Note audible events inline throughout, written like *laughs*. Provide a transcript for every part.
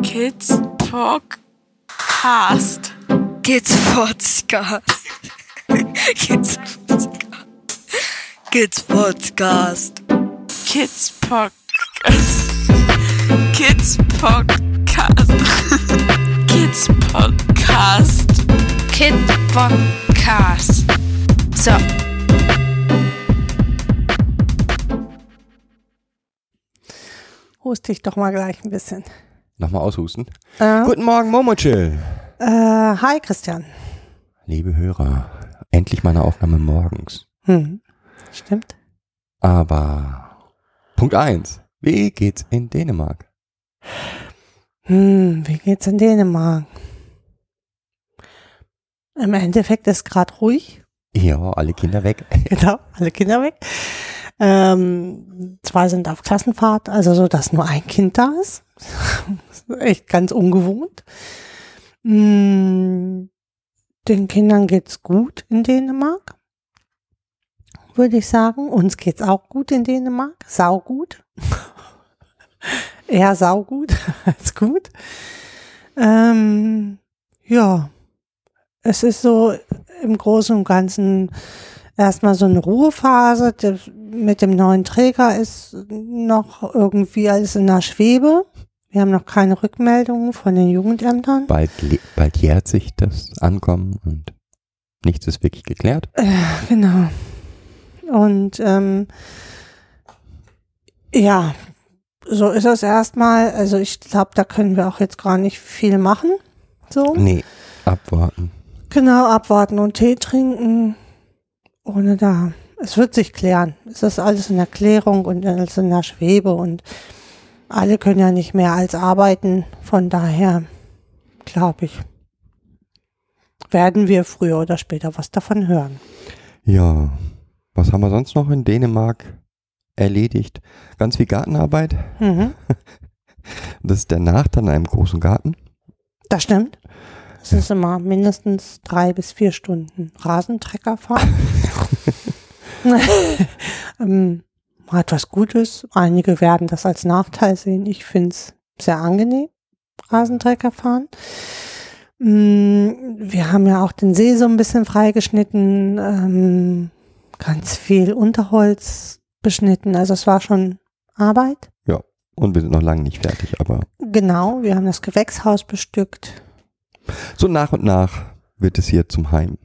*laughs* Kids Podcast. Kids Podcast. Kids Podcast. Kids Podcast. Kids Podcast. Kids Podcast. Kids Podcast. Kid Podcast. So. Hust dich doch mal gleich ein bisschen. Nochmal aushusten. Äh, Guten Morgen, Momochill. äh, hi Christian. Liebe Hörer, endlich meine Aufnahme morgens. Hm. Stimmt. Aber Punkt eins: Wie geht's in Dänemark? Hm, wie geht's in Dänemark? Im Endeffekt ist gerade ruhig. Ja, alle Kinder weg. *laughs* Genau, alle Kinder weg. Ähm, zwei sind auf Klassenfahrt, also so, dass nur ein Kind da ist. Echt ganz ungewohnt. Hm, den Kindern geht's gut in Dänemark, würde ich sagen. Uns geht's auch gut in Dänemark, saugut. Eher *laughs* saugut *laughs* als gut. Ähm, ja, es ist so im Großen und Ganzen erstmal so eine Ruhephase. Mit dem neuen Träger ist noch irgendwie alles in der Schwebe. Wir haben noch keine Rückmeldungen von den Jugendämtern. Bald, bald jährt sich das Ankommen und nichts ist wirklich geklärt. Genau. Und ähm, ja, so ist es erstmal. Also ich glaube, da können wir auch jetzt gar nicht viel machen. So. Nee, abwarten. Genau, abwarten und Tee trinken. Ohne da. Es wird sich klären. Es ist alles in Erklärung und alles in der Schwebe und alle können ja nicht mehr als arbeiten. Von daher, glaube ich, werden wir früher oder später was davon hören. Ja, was haben wir sonst noch in Dänemark erledigt? Ganz viel Gartenarbeit. Mhm. *laughs* Das ist der Nachteil an einem großen Garten. Das stimmt. Es ist immer mindestens drei bis vier Stunden Rasentrecker fahren. *laughs* *laughs* ähm, hat was Gutes. Einige werden das als Nachteil sehen. Ich finde es sehr angenehm, Rasentrecker fahren. Mm, Wir haben ja auch den See so ein bisschen freigeschnitten, ähm, ganz viel Unterholz beschnitten. Also es war schon Arbeit. Und wir sind noch lange nicht fertig, aber Genau, wir haben das Gewächshaus bestückt. so nach und nach wird es hier zum Heim.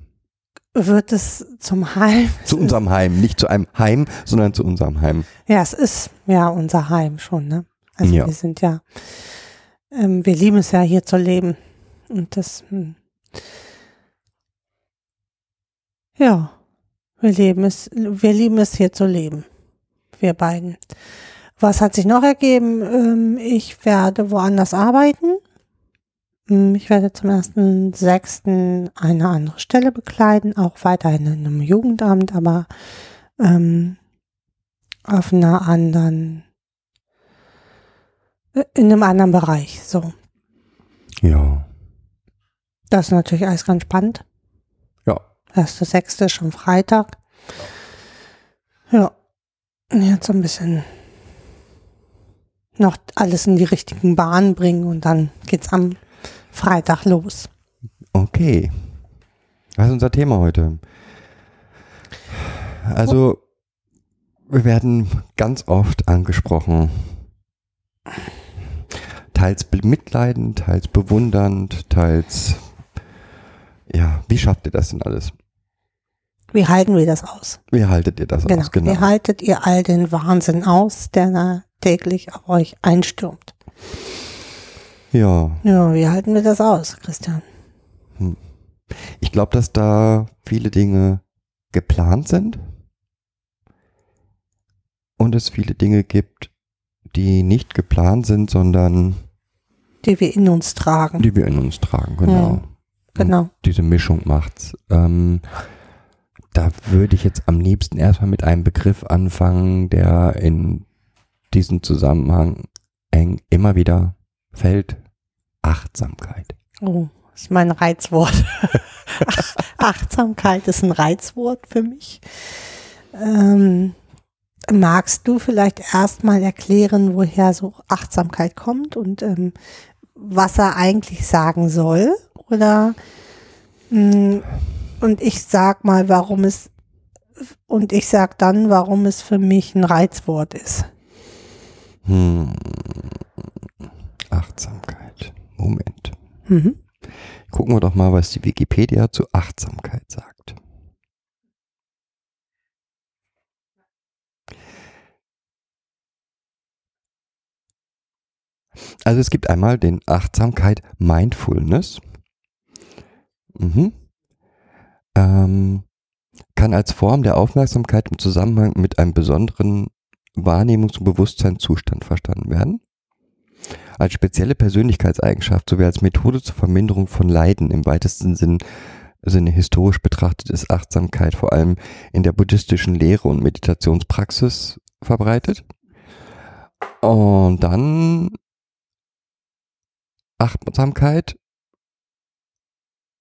Wird es zum Heim? Zu unserem Heim, nicht zu einem Heim, sondern zu unserem Heim. Ja, es ist ja unser Heim schon, ne? Also Ja. wir sind ja, ähm, wir lieben es ja hier zu leben. Und das, hm. ja, wir leben es, wir lieben es hier zu leben. Wir beiden. Was hat sich noch ergeben? Ähm, ich werde woanders arbeiten. Hm, Ich werde zum ersten sechsten eine andere Stelle bekleiden, auch weiterhin in einem Jugendamt, aber ähm, auf einer anderen, äh, in einem anderen Bereich. So, Ja. das ist natürlich alles ganz spannend. Ja. Erste sechste schon Freitag. Ja, jetzt so ein bisschen noch alles in die richtigen Bahnen bringen und dann geht's am Freitag los. Okay. Was ist unser Thema heute? Also, wir werden ganz oft angesprochen. Teils mitleidend, teils bewundernd, teils, ja, wie schafft ihr das denn alles? Wie halten wir das aus? Wie haltet ihr das Genau. aus? Genau. Wie haltet ihr all den Wahnsinn aus, der da täglich auf euch einstürmt? Ja, Ja, wie halten wir das aus, Christian? ich glaube, dass da viele Dinge geplant sind und es viele Dinge gibt, die nicht geplant sind, sondern Die wir in uns tragen. die wir in uns tragen. Genau. Ja, genau. Und diese Mischung macht's. Ähm, da würde ich jetzt am liebsten erstmal mit einem Begriff anfangen, der in diesem Zusammenhang eng immer wieder fällt. Achtsamkeit. Oh, das ist mein Reizwort. Ach, *laughs* Achtsamkeit ist ein Reizwort für mich. Ähm, magst du vielleicht erstmal erklären, woher so Achtsamkeit kommt und ähm, was er eigentlich sagen soll? Oder mh, und ich sag mal, warum es und ich sag dann, warum es für mich ein Reizwort ist. Hm. Achtsamkeit. Moment. Mhm. Gucken wir doch mal, was die Wikipedia zu Achtsamkeit sagt. Also es gibt einmal den Achtsamkeit Mindfulness. Mhm. Ähm, kann als Form der Aufmerksamkeit im Zusammenhang mit einem besonderen Wahrnehmungs- und Bewusstseinszustand verstanden werden. Als spezielle Persönlichkeitseigenschaft sowie als Methode zur Verminderung von Leiden im weitesten Sinn, Sinne historisch betrachtet ist Achtsamkeit vor allem in der buddhistischen Lehre und Meditationspraxis verbreitet. Und dann Achtsamkeit,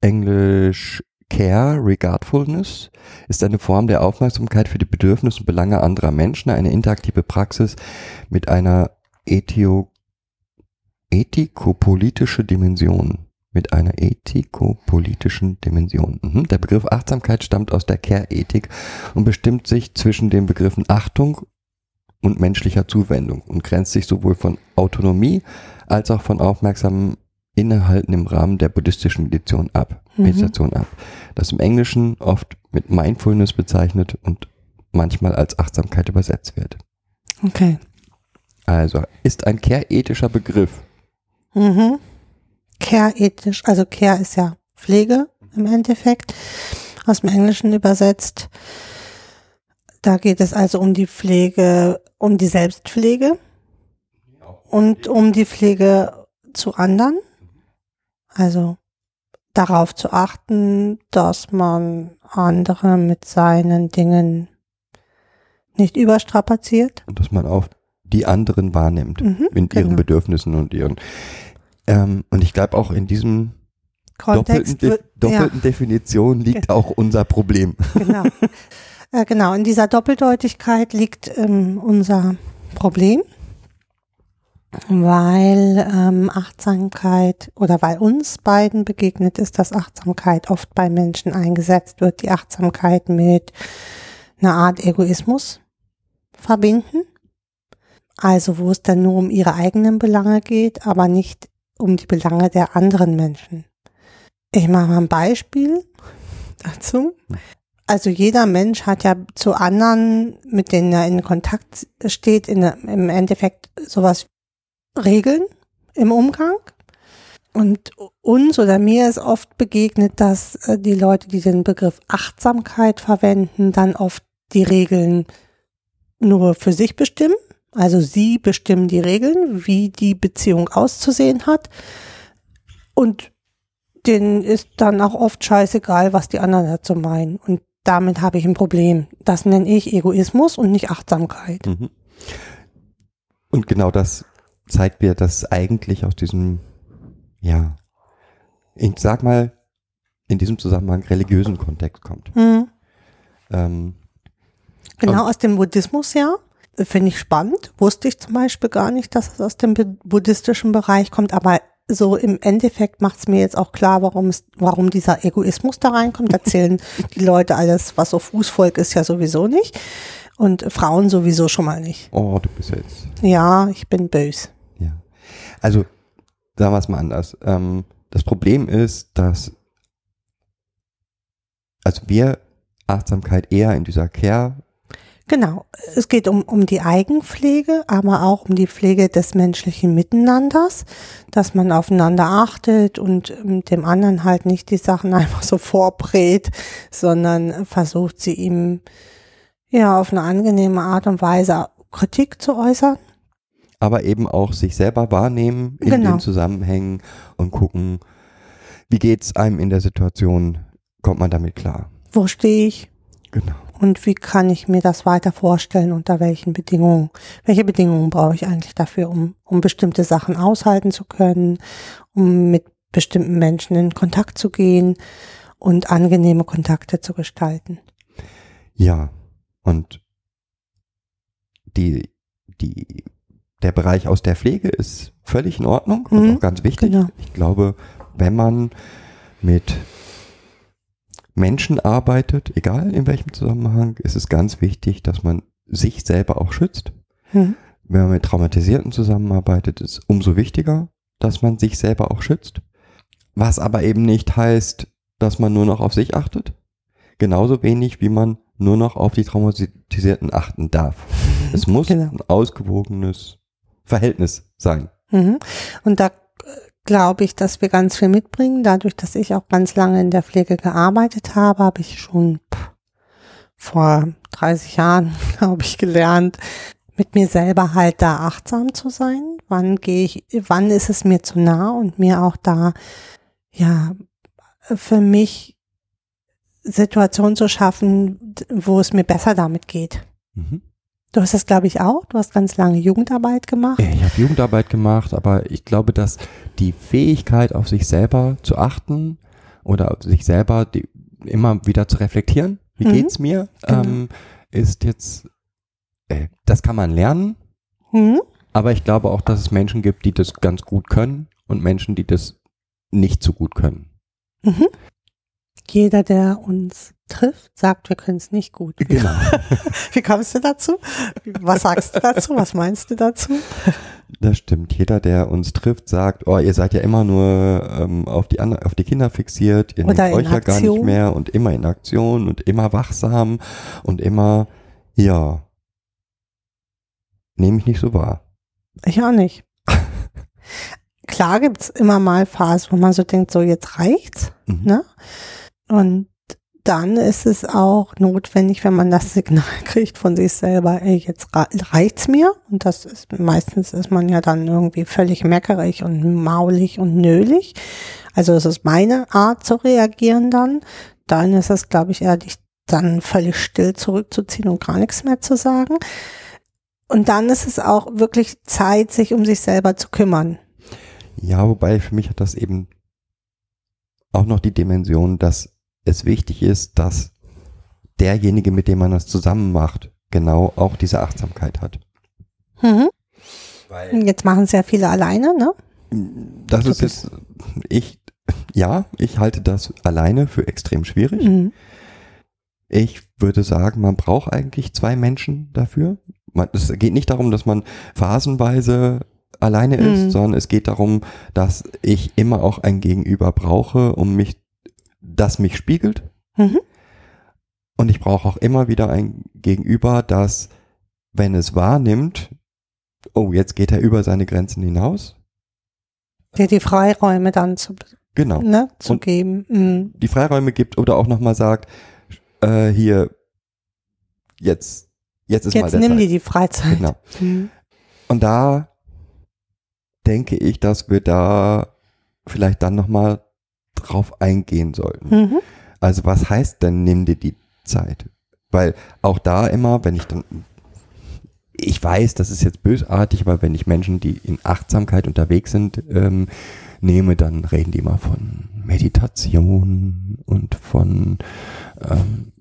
Englisch Care, Regardfulness, ist eine Form der Aufmerksamkeit für die Bedürfnisse und Belange anderer Menschen, eine interaktive Praxis mit einer Ethio ethikopolitische Dimension. Mit einer ethikopolitischen Dimension. Mhm. Der Begriff Achtsamkeit stammt aus der Care-Ethik und bestimmt sich zwischen den Begriffen Achtung und menschlicher Zuwendung und grenzt sich sowohl von Autonomie als auch von aufmerksamem Innehalten im Rahmen der buddhistischen Meditation ab, Mhm. Meditation ab. Das im Englischen oft mit Mindfulness bezeichnet und manchmal als Achtsamkeit übersetzt wird. Okay. Also ist ein care-ethischer Begriff. Mhm. Care-ethisch, also Care ist ja Pflege im Endeffekt, aus dem Englischen übersetzt. Da geht es also um die Pflege, um die Selbstpflege und um die Pflege zu anderen. Also darauf zu achten, dass man andere mit seinen Dingen nicht überstrapaziert. und dass man auch die anderen wahrnimmt Mhm, in ihren genau. Bedürfnissen und ihren ähm, und ich glaube auch in diesem Kontext doppelten, De wird- doppelten Definition liegt auch unser Problem. *laughs* Genau. äh, genau, in dieser Doppeldeutigkeit liegt ähm, unser Problem, weil ähm, Achtsamkeit oder weil uns beiden begegnet ist, dass Achtsamkeit oft bei Menschen eingesetzt wird, die Achtsamkeit mit einer Art Egoismus verbinden. Also wo es dann nur um ihre eigenen Belange geht, aber nicht um die Belange der anderen Menschen. Ich mache mal ein Beispiel dazu. Also jeder Mensch hat ja zu anderen, mit denen er in Kontakt steht, in, im Endeffekt sowas Regeln im Umgang. Und uns oder mir ist oft begegnet, dass äh, die Leute, die den Begriff Achtsamkeit verwenden, dann oft die Regeln nur für sich bestimmen. Also sie bestimmen die Regeln, wie die Beziehung auszusehen hat. Und denen ist dann auch oft scheißegal, was die anderen dazu meinen. Und damit habe ich ein Problem. Das nenne ich Egoismus und nicht Achtsamkeit. Mhm. Und genau das zeigt mir, dass eigentlich aus diesem, ja, ich sag mal, in diesem Zusammenhang religiösen Kontext kommt. Hm. Ähm, Genau aus dem Buddhismus ja. Finde ich spannend. Wusste ich zum Beispiel gar nicht, dass es aus dem bu- buddhistischen Bereich kommt, aber so im Endeffekt macht es mir jetzt auch klar, warum es, warum dieser Egoismus da reinkommt. Da zählen *laughs* die Leute alles, was so Fußvolk ist, ja sowieso nicht. Und Frauen sowieso schon mal nicht. oh, du bist jetzt Ja, ich bin bös. Ja. Also, sagen wir es mal anders. Ähm, das Problem ist, dass also wir Achtsamkeit eher in dieser Care, Genau. Es geht um, um die Eigenpflege, aber auch um die Pflege des menschlichen Miteinanders, dass man aufeinander achtet und ähm, dem anderen halt nicht die Sachen *laughs* einfach so vorbrät, sondern versucht sie ihm ja auf eine angenehme Art und Weise Kritik zu äußern. aber eben auch sich selber wahrnehmen in Genau. den Zusammenhängen und gucken, wie geht's einem in der Situation, kommt man damit klar. Wo stehe ich? Genau. Und wie kann ich mir das weiter vorstellen, unter welchen Bedingungen? Welche Bedingungen brauche ich eigentlich dafür, um, um bestimmte Sachen aushalten zu können, um mit bestimmten Menschen in Kontakt zu gehen und angenehme Kontakte zu gestalten? Ja, und die, die, der Bereich aus der Pflege ist völlig in Ordnung Mhm, und auch ganz wichtig. genau. Ich glaube, wenn man mit Menschen arbeitet, egal in welchem Zusammenhang, ist es ganz wichtig, dass man sich selber auch schützt. Mhm. Wenn man mit Traumatisierten zusammenarbeitet, ist umso wichtiger, dass man sich selber auch schützt. Was aber eben nicht heißt, dass man nur noch auf sich achtet. Genauso wenig, wie man nur noch auf die Traumatisierten achten darf. Es muss Genau. ein ausgewogenes Verhältnis sein. Mhm. Und da glaube ich, dass wir ganz viel mitbringen. Dadurch, dass ich auch ganz lange in der Pflege gearbeitet habe, habe ich schon vor 30 Jahren, *laughs* glaube ich, gelernt, mit mir selber halt da achtsam zu sein. Wann gehe ich, wann ist es mir zu nah und mir auch da, ja, für mich Situationen zu schaffen, wo es mir besser damit geht. Mhm. Du hast das, glaube ich, auch. Du hast ganz lange Jugendarbeit gemacht. Ich habe Jugendarbeit gemacht, aber ich glaube, dass die Fähigkeit, auf sich selber zu achten oder auf sich selber die, immer wieder zu reflektieren, wie Mhm. geht's mir, Genau. ähm, ist jetzt, äh, das kann man lernen, Mhm. aber ich glaube auch, dass es Menschen gibt, die das ganz gut können und Menschen, die das nicht so gut können. Mhm. Jeder, der uns trifft, sagt, wir können es nicht gut. Genau. *laughs* Wie kommst du dazu? Was sagst du dazu? Was meinst du dazu? Das stimmt. Jeder, der uns trifft, sagt, oh, ihr seid ja immer nur ähm, auf, die auf die Kinder fixiert, ihr Oder nehmt euch ja gar nicht mehr und immer in Aktion und immer wachsam und immer, ja, nehme ich nicht so wahr. Ich auch nicht. *laughs* Klar gibt's immer mal Phasen, wo man so denkt, so jetzt reicht's. Mhm. Ne? Und dann ist es auch notwendig, wenn man das Signal *laughs* kriegt von sich selber, ey, jetzt reicht's mir. Und das ist, meistens ist man ja dann irgendwie völlig meckerig und maulig und nölig. Also es ist meine Art zu reagieren dann. Dann ist es, glaube ich, eher dich dann völlig still zurückzuziehen und gar nichts mehr zu sagen. Und dann ist es auch wirklich Zeit, sich um sich selber zu kümmern. Ja, wobei für mich hat das eben auch noch die Dimension, dass es wichtig ist, dass derjenige, mit dem man das zusammen macht, genau auch diese Achtsamkeit hat. Mhm. Jetzt machen es ja viele alleine, ne? das ist jetzt, ich, ja, ich halte das alleine für extrem schwierig. Mhm. Ich würde sagen, man braucht eigentlich zwei Menschen dafür. Man, es geht nicht darum, dass man phasenweise alleine ist, Mhm. sondern es geht darum, dass ich immer auch ein Gegenüber brauche, um mich, das mich spiegelt. Mhm. Und ich brauche auch immer wieder ein Gegenüber, das, wenn es wahrnimmt, oh, jetzt geht er über seine Grenzen hinaus. Dir die Freiräume dann zu, Genau. ne, zu Und- geben. Mhm. Die Freiräume gibt oder auch nochmal sagt, äh, hier, jetzt, jetzt ist mal Jetzt der nimm dir die Freizeit. Genau. Mhm. Und da denke ich, dass wir da vielleicht dann nochmal drauf eingehen sollten. Mhm. Also was heißt denn, nimm dir die Zeit? Weil auch da immer, wenn ich dann, ich weiß, das ist jetzt bösartig, aber wenn ich Menschen, die in Achtsamkeit unterwegs sind, ähm, nehme, dann reden die immer von Meditation und von ähm,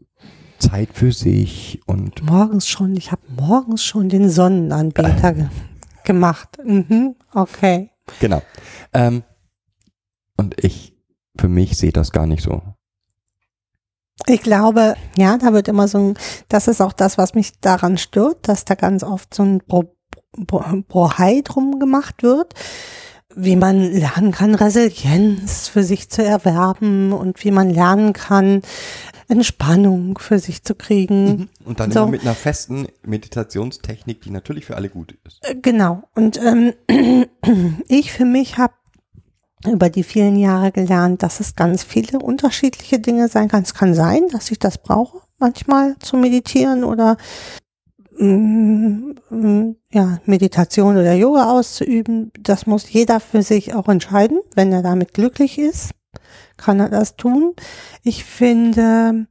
Zeit für sich und Morgens schon, ich habe morgens schon den Sonnenanbeter *laughs* ge gemacht. Mhm. Okay. Genau. Ähm, und ich, für mich sehe das gar nicht so. Ich glaube, ja, da wird immer so ein, das ist auch das, was mich daran stört, dass da ganz oft so ein Brohai drum gemacht wird, wie man lernen kann, Resilienz für sich zu erwerben und wie man lernen kann, Entspannung für sich zu kriegen. Und dann So. immer mit einer festen Meditationstechnik, die natürlich für alle gut ist. Äh, Genau. Und ähm, *clears throat* ich für mich habe über die vielen Jahre gelernt, dass es ganz viele unterschiedliche Dinge sein kann. Es kann sein, dass ich das brauche, manchmal zu meditieren oder mm, mm, ja, Meditation oder Yoga auszuüben. Das muss jeder für sich auch entscheiden. Wenn er damit glücklich ist, kann er das tun. Ich finde,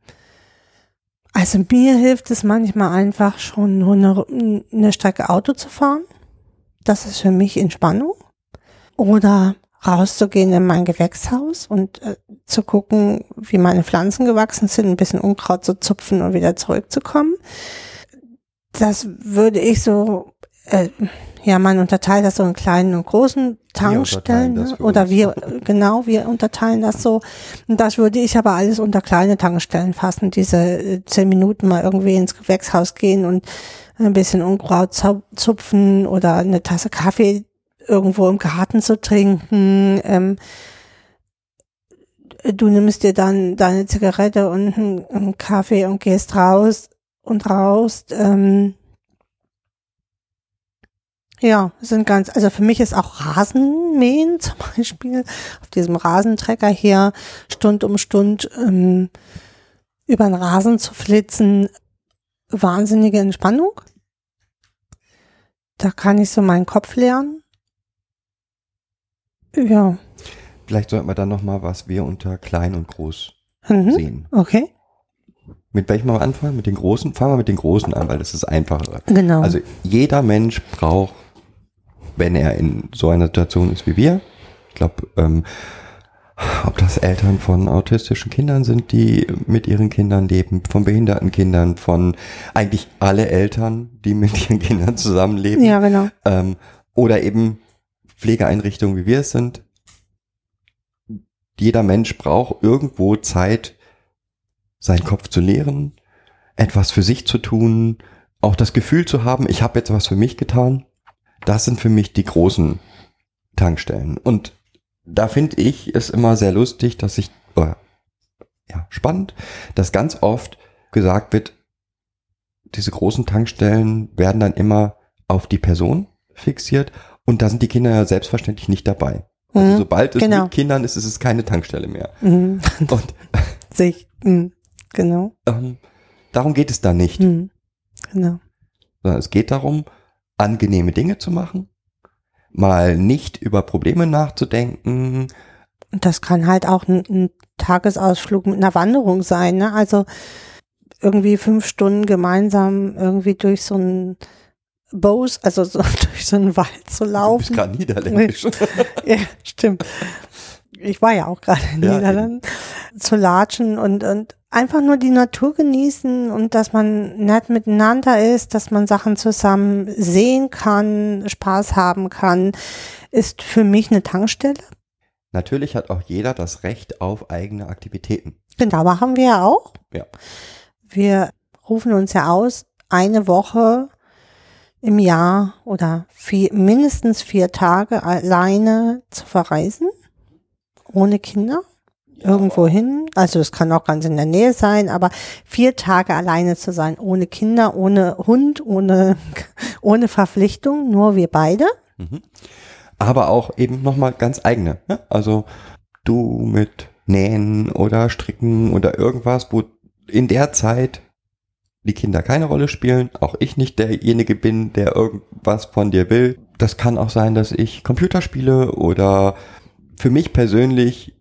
also mir hilft es manchmal einfach schon nur eine, eine Strecke Auto zu fahren. Das ist für mich Entspannung. Oder rauszugehen in mein Gewächshaus und äh, zu gucken, wie meine Pflanzen gewachsen sind, ein bisschen Unkraut zu zupfen und wieder zurückzukommen. Das würde ich so, äh, Ja, man unterteilt das so in kleinen und großen Tankstellen. Ne? Oder wir, genau, wir unterteilen das so. Und das würde ich aber alles unter kleine Tankstellen fassen. Diese äh, zehn Minuten mal irgendwie ins Gewächshaus gehen und ein bisschen Unkraut zupfen oder eine Tasse Kaffee irgendwo im Garten zu trinken. Ähm, du nimmst dir dann deine Zigarette und einen, einen Kaffee und gehst raus und raus. Ähm, ja, sind ganz, also für mich ist auch Rasenmähen *laughs* zum Beispiel auf diesem Rasentrecker hier Stund um Stund ähm, über den Rasen zu flitzen, wahnsinnige Entspannung. Da kann ich so meinen Kopf leeren. Ja. Vielleicht sollten wir dann nochmal, was wir unter klein und groß Mhm. sehen. Okay. Mit welchem mal anfangen? Mit den großen? Fangen wir mit den großen an, weil das ist einfacher. Genau. Also jeder Mensch braucht, wenn er in so einer Situation ist wie wir, ich glaube, ähm, ob das Eltern von autistischen Kindern sind, die mit ihren Kindern leben, von behinderten Kindern, von eigentlich alle Eltern, die mit ihren Kindern zusammenleben, ja, genau. ähm, oder eben Pflegeeinrichtungen, wie wir es sind. Jeder Mensch braucht irgendwo Zeit, seinen Kopf zu leeren, etwas für sich zu tun, auch das Gefühl zu haben, ich habe jetzt was für mich getan. Das sind für mich die großen Tankstellen. Und da finde ich es immer sehr lustig, dass ich, oder, ja, spannend, dass ganz oft gesagt wird, diese großen Tankstellen werden dann immer auf die Person fixiert und da sind die Kinder ja selbstverständlich nicht dabei. Also Mhm, sobald es genau. mit Kindern ist, ist es keine Tankstelle mehr. Mhm. *laughs* Und *laughs* Sehe ich. Mhm. Genau. ähm, darum geht es da nicht. Mhm. Genau. sondern es geht darum, angenehme Dinge zu machen, mal nicht über Probleme nachzudenken. Und das kann halt auch ein, ein Tagesausflug mit einer Wanderung sein, ne? Also irgendwie fünf Stunden gemeinsam irgendwie durch so einen Bose, also so *laughs* durch so einen Wald zu Du bist laufen. gerade niederländisch. *laughs* Ja, stimmt. Ich war ja auch gerade in Ja, Niederlanden. Zu latschen und, und einfach nur die Natur genießen und dass man nett miteinander ist, dass man Sachen zusammen sehen kann, Spaß haben kann, ist für mich eine Tankstelle. Natürlich hat auch jeder das Recht auf eigene Aktivitäten. Genau, machen wir ja auch. Ja. Wir rufen uns ja aus, eine Woche im Jahr oder vier, mindestens vier Tage alleine zu verreisen, ohne Kinder, irgendwo hin. Also es kann auch ganz in der Nähe sein, aber vier Tage alleine zu sein, ohne Kinder, ohne Hund, ohne, *laughs* ohne Verpflichtung, nur wir beide. Mhm. Aber auch eben nochmal ganz eigene. Ne? Also du mit Nähen oder Stricken oder irgendwas, wo in der Zeit die Kinder keine Rolle spielen, auch ich nicht derjenige bin, der irgendwas von dir will. Das kann auch sein, dass ich Computer spiele oder für mich persönlich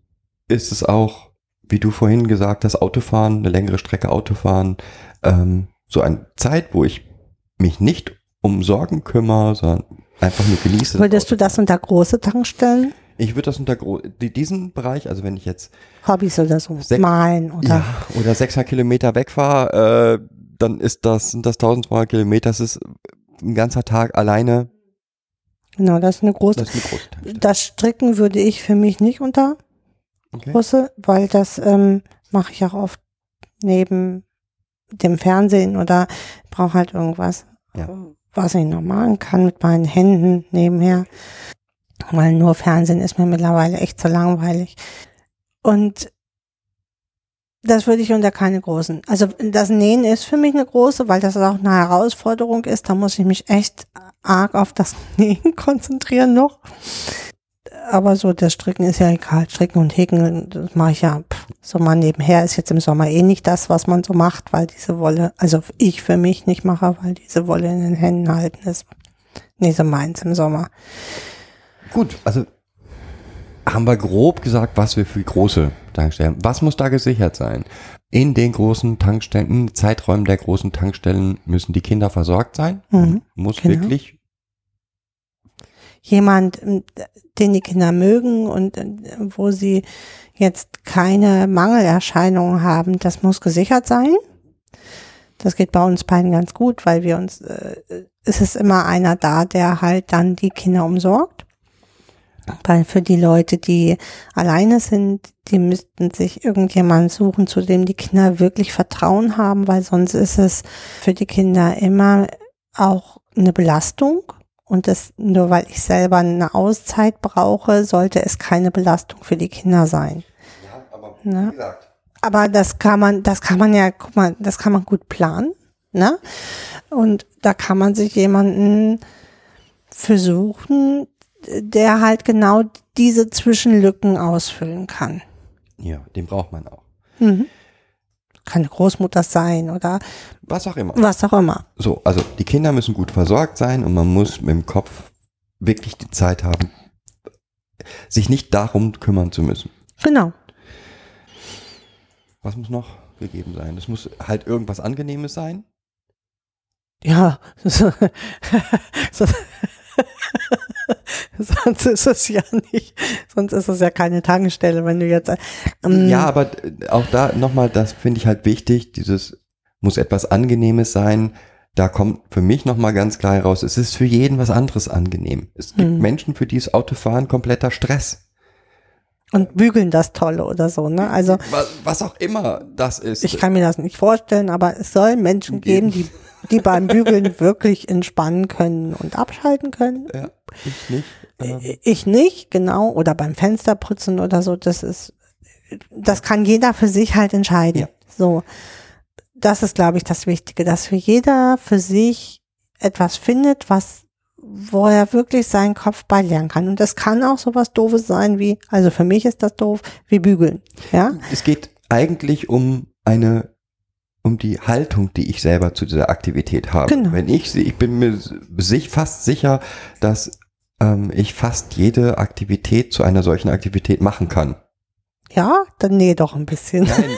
ist es auch, wie du vorhin gesagt hast, Autofahren, eine längere Strecke Autofahren, ähm, so eine Zeit, wo ich mich nicht um Sorgen kümmere, sondern einfach nur genieße. Würdest du das unter große Tankstellen? ich würde das unter diesen Bereich, also wenn ich jetzt Hobbys oder so, malen oder ja, oder 600 Kilometer wegfahre, äh, dann ist das, sind das 1200 Kilometer, das ist ein ganzer Tag alleine, genau, das ist eine große. das ist eine große Tankstelle. Das Stricken würde ich für mich nicht unter Okay. große, weil das ähm, mache ich auch oft neben dem Fernsehen oder brauche halt irgendwas, Ja. was ich noch machen kann mit meinen Händen nebenher. Weil nur Fernsehen ist mir mittlerweile echt zu langweilig. Und das würde ich unter keine großen. Also das Nähen ist für mich eine große, weil das auch eine Herausforderung ist. Da muss ich mich echt arg auf das *laughs* Nähen konzentrieren noch. Aber so das Stricken ist ja egal. Stricken und Häkeln, das mache ich ja pff, so mal nebenher. Ist jetzt im Sommer eh nicht das, was man so macht, weil diese Wolle, also ich für mich nicht mache, weil diese Wolle in den Händen halten ist. nicht so meins im Sommer. Gut, also haben wir grob gesagt, was wir für große Tankstellen, was muss da gesichert sein? In den großen Tankstellen, in den Zeiträumen der großen Tankstellen müssen die Kinder versorgt sein. Mhm, muss genau. wirklich, jemand, ähm, den die Kinder mögen und äh, wo sie jetzt keine Mangelerscheinungen haben, das muss gesichert sein. Das geht bei uns beiden ganz gut, weil wir uns äh, ist es immer einer da, der halt dann die Kinder umsorgt. Weil für die Leute, die alleine sind, die müssten sich irgendjemanden suchen, zu dem die Kinder wirklich Vertrauen haben, weil sonst ist es für die Kinder immer auch eine Belastung. Und das, nur weil ich selber eine Auszeit brauche, sollte es keine Belastung für die Kinder sein. Ja, aber Ne? Aber das kann man, das kann man ja, guck mal, das kann man gut planen, ne? Und da kann man sich jemanden versuchen, der halt genau diese Zwischenlücken ausfüllen kann. Ja, den braucht man auch. Mhm. Kann eine Großmutter sein oder Was auch immer. was auch immer. So, also die Kinder müssen gut versorgt sein und man muss mit dem Kopf wirklich die Zeit haben, sich nicht darum kümmern zu müssen. Genau. Was muss noch gegeben sein? Es muss halt irgendwas Angenehmes sein. Ja. *laughs* So, so, *laughs* sonst ist es ja nicht, sonst ist es ja keine Tankstelle, wenn du jetzt. Ähm, Ja, aber äh, auch da nochmal, das finde ich halt wichtig, dieses muss etwas Angenehmes sein. Da kommt für mich nochmal ganz klar heraus, es ist für jeden was anderes angenehm. Es gibt Hm. Menschen, für die ist Autofahren kompletter Stress. Und bügeln das Tolle oder so, ne? Also Was, was auch immer das ist. ich kann mir das nicht vorstellen, aber es soll Menschen geben, die, die beim Bügeln wirklich entspannen können und abschalten können. ja, ich nicht. Ähm, Ich nicht, genau. Oder beim Fensterputzen oder so. Das ist, das kann jeder für sich halt entscheiden. Ja. So. Das ist, glaube ich, das Wichtige, dass für jeder für sich etwas findet, was, wo er wirklich seinen Kopf beilernen kann. Und das kann auch sowas Doofes sein wie, also für mich ist das doof, wie bügeln. Ja. es geht eigentlich um eine um die Haltung, die ich selber zu dieser Aktivität habe. Genau. Wenn ich sie, ich bin mir sich fast sicher, dass ähm, ich fast jede Aktivität zu einer solchen Aktivität machen kann. Ja, dann nee, doch ein bisschen. Nein,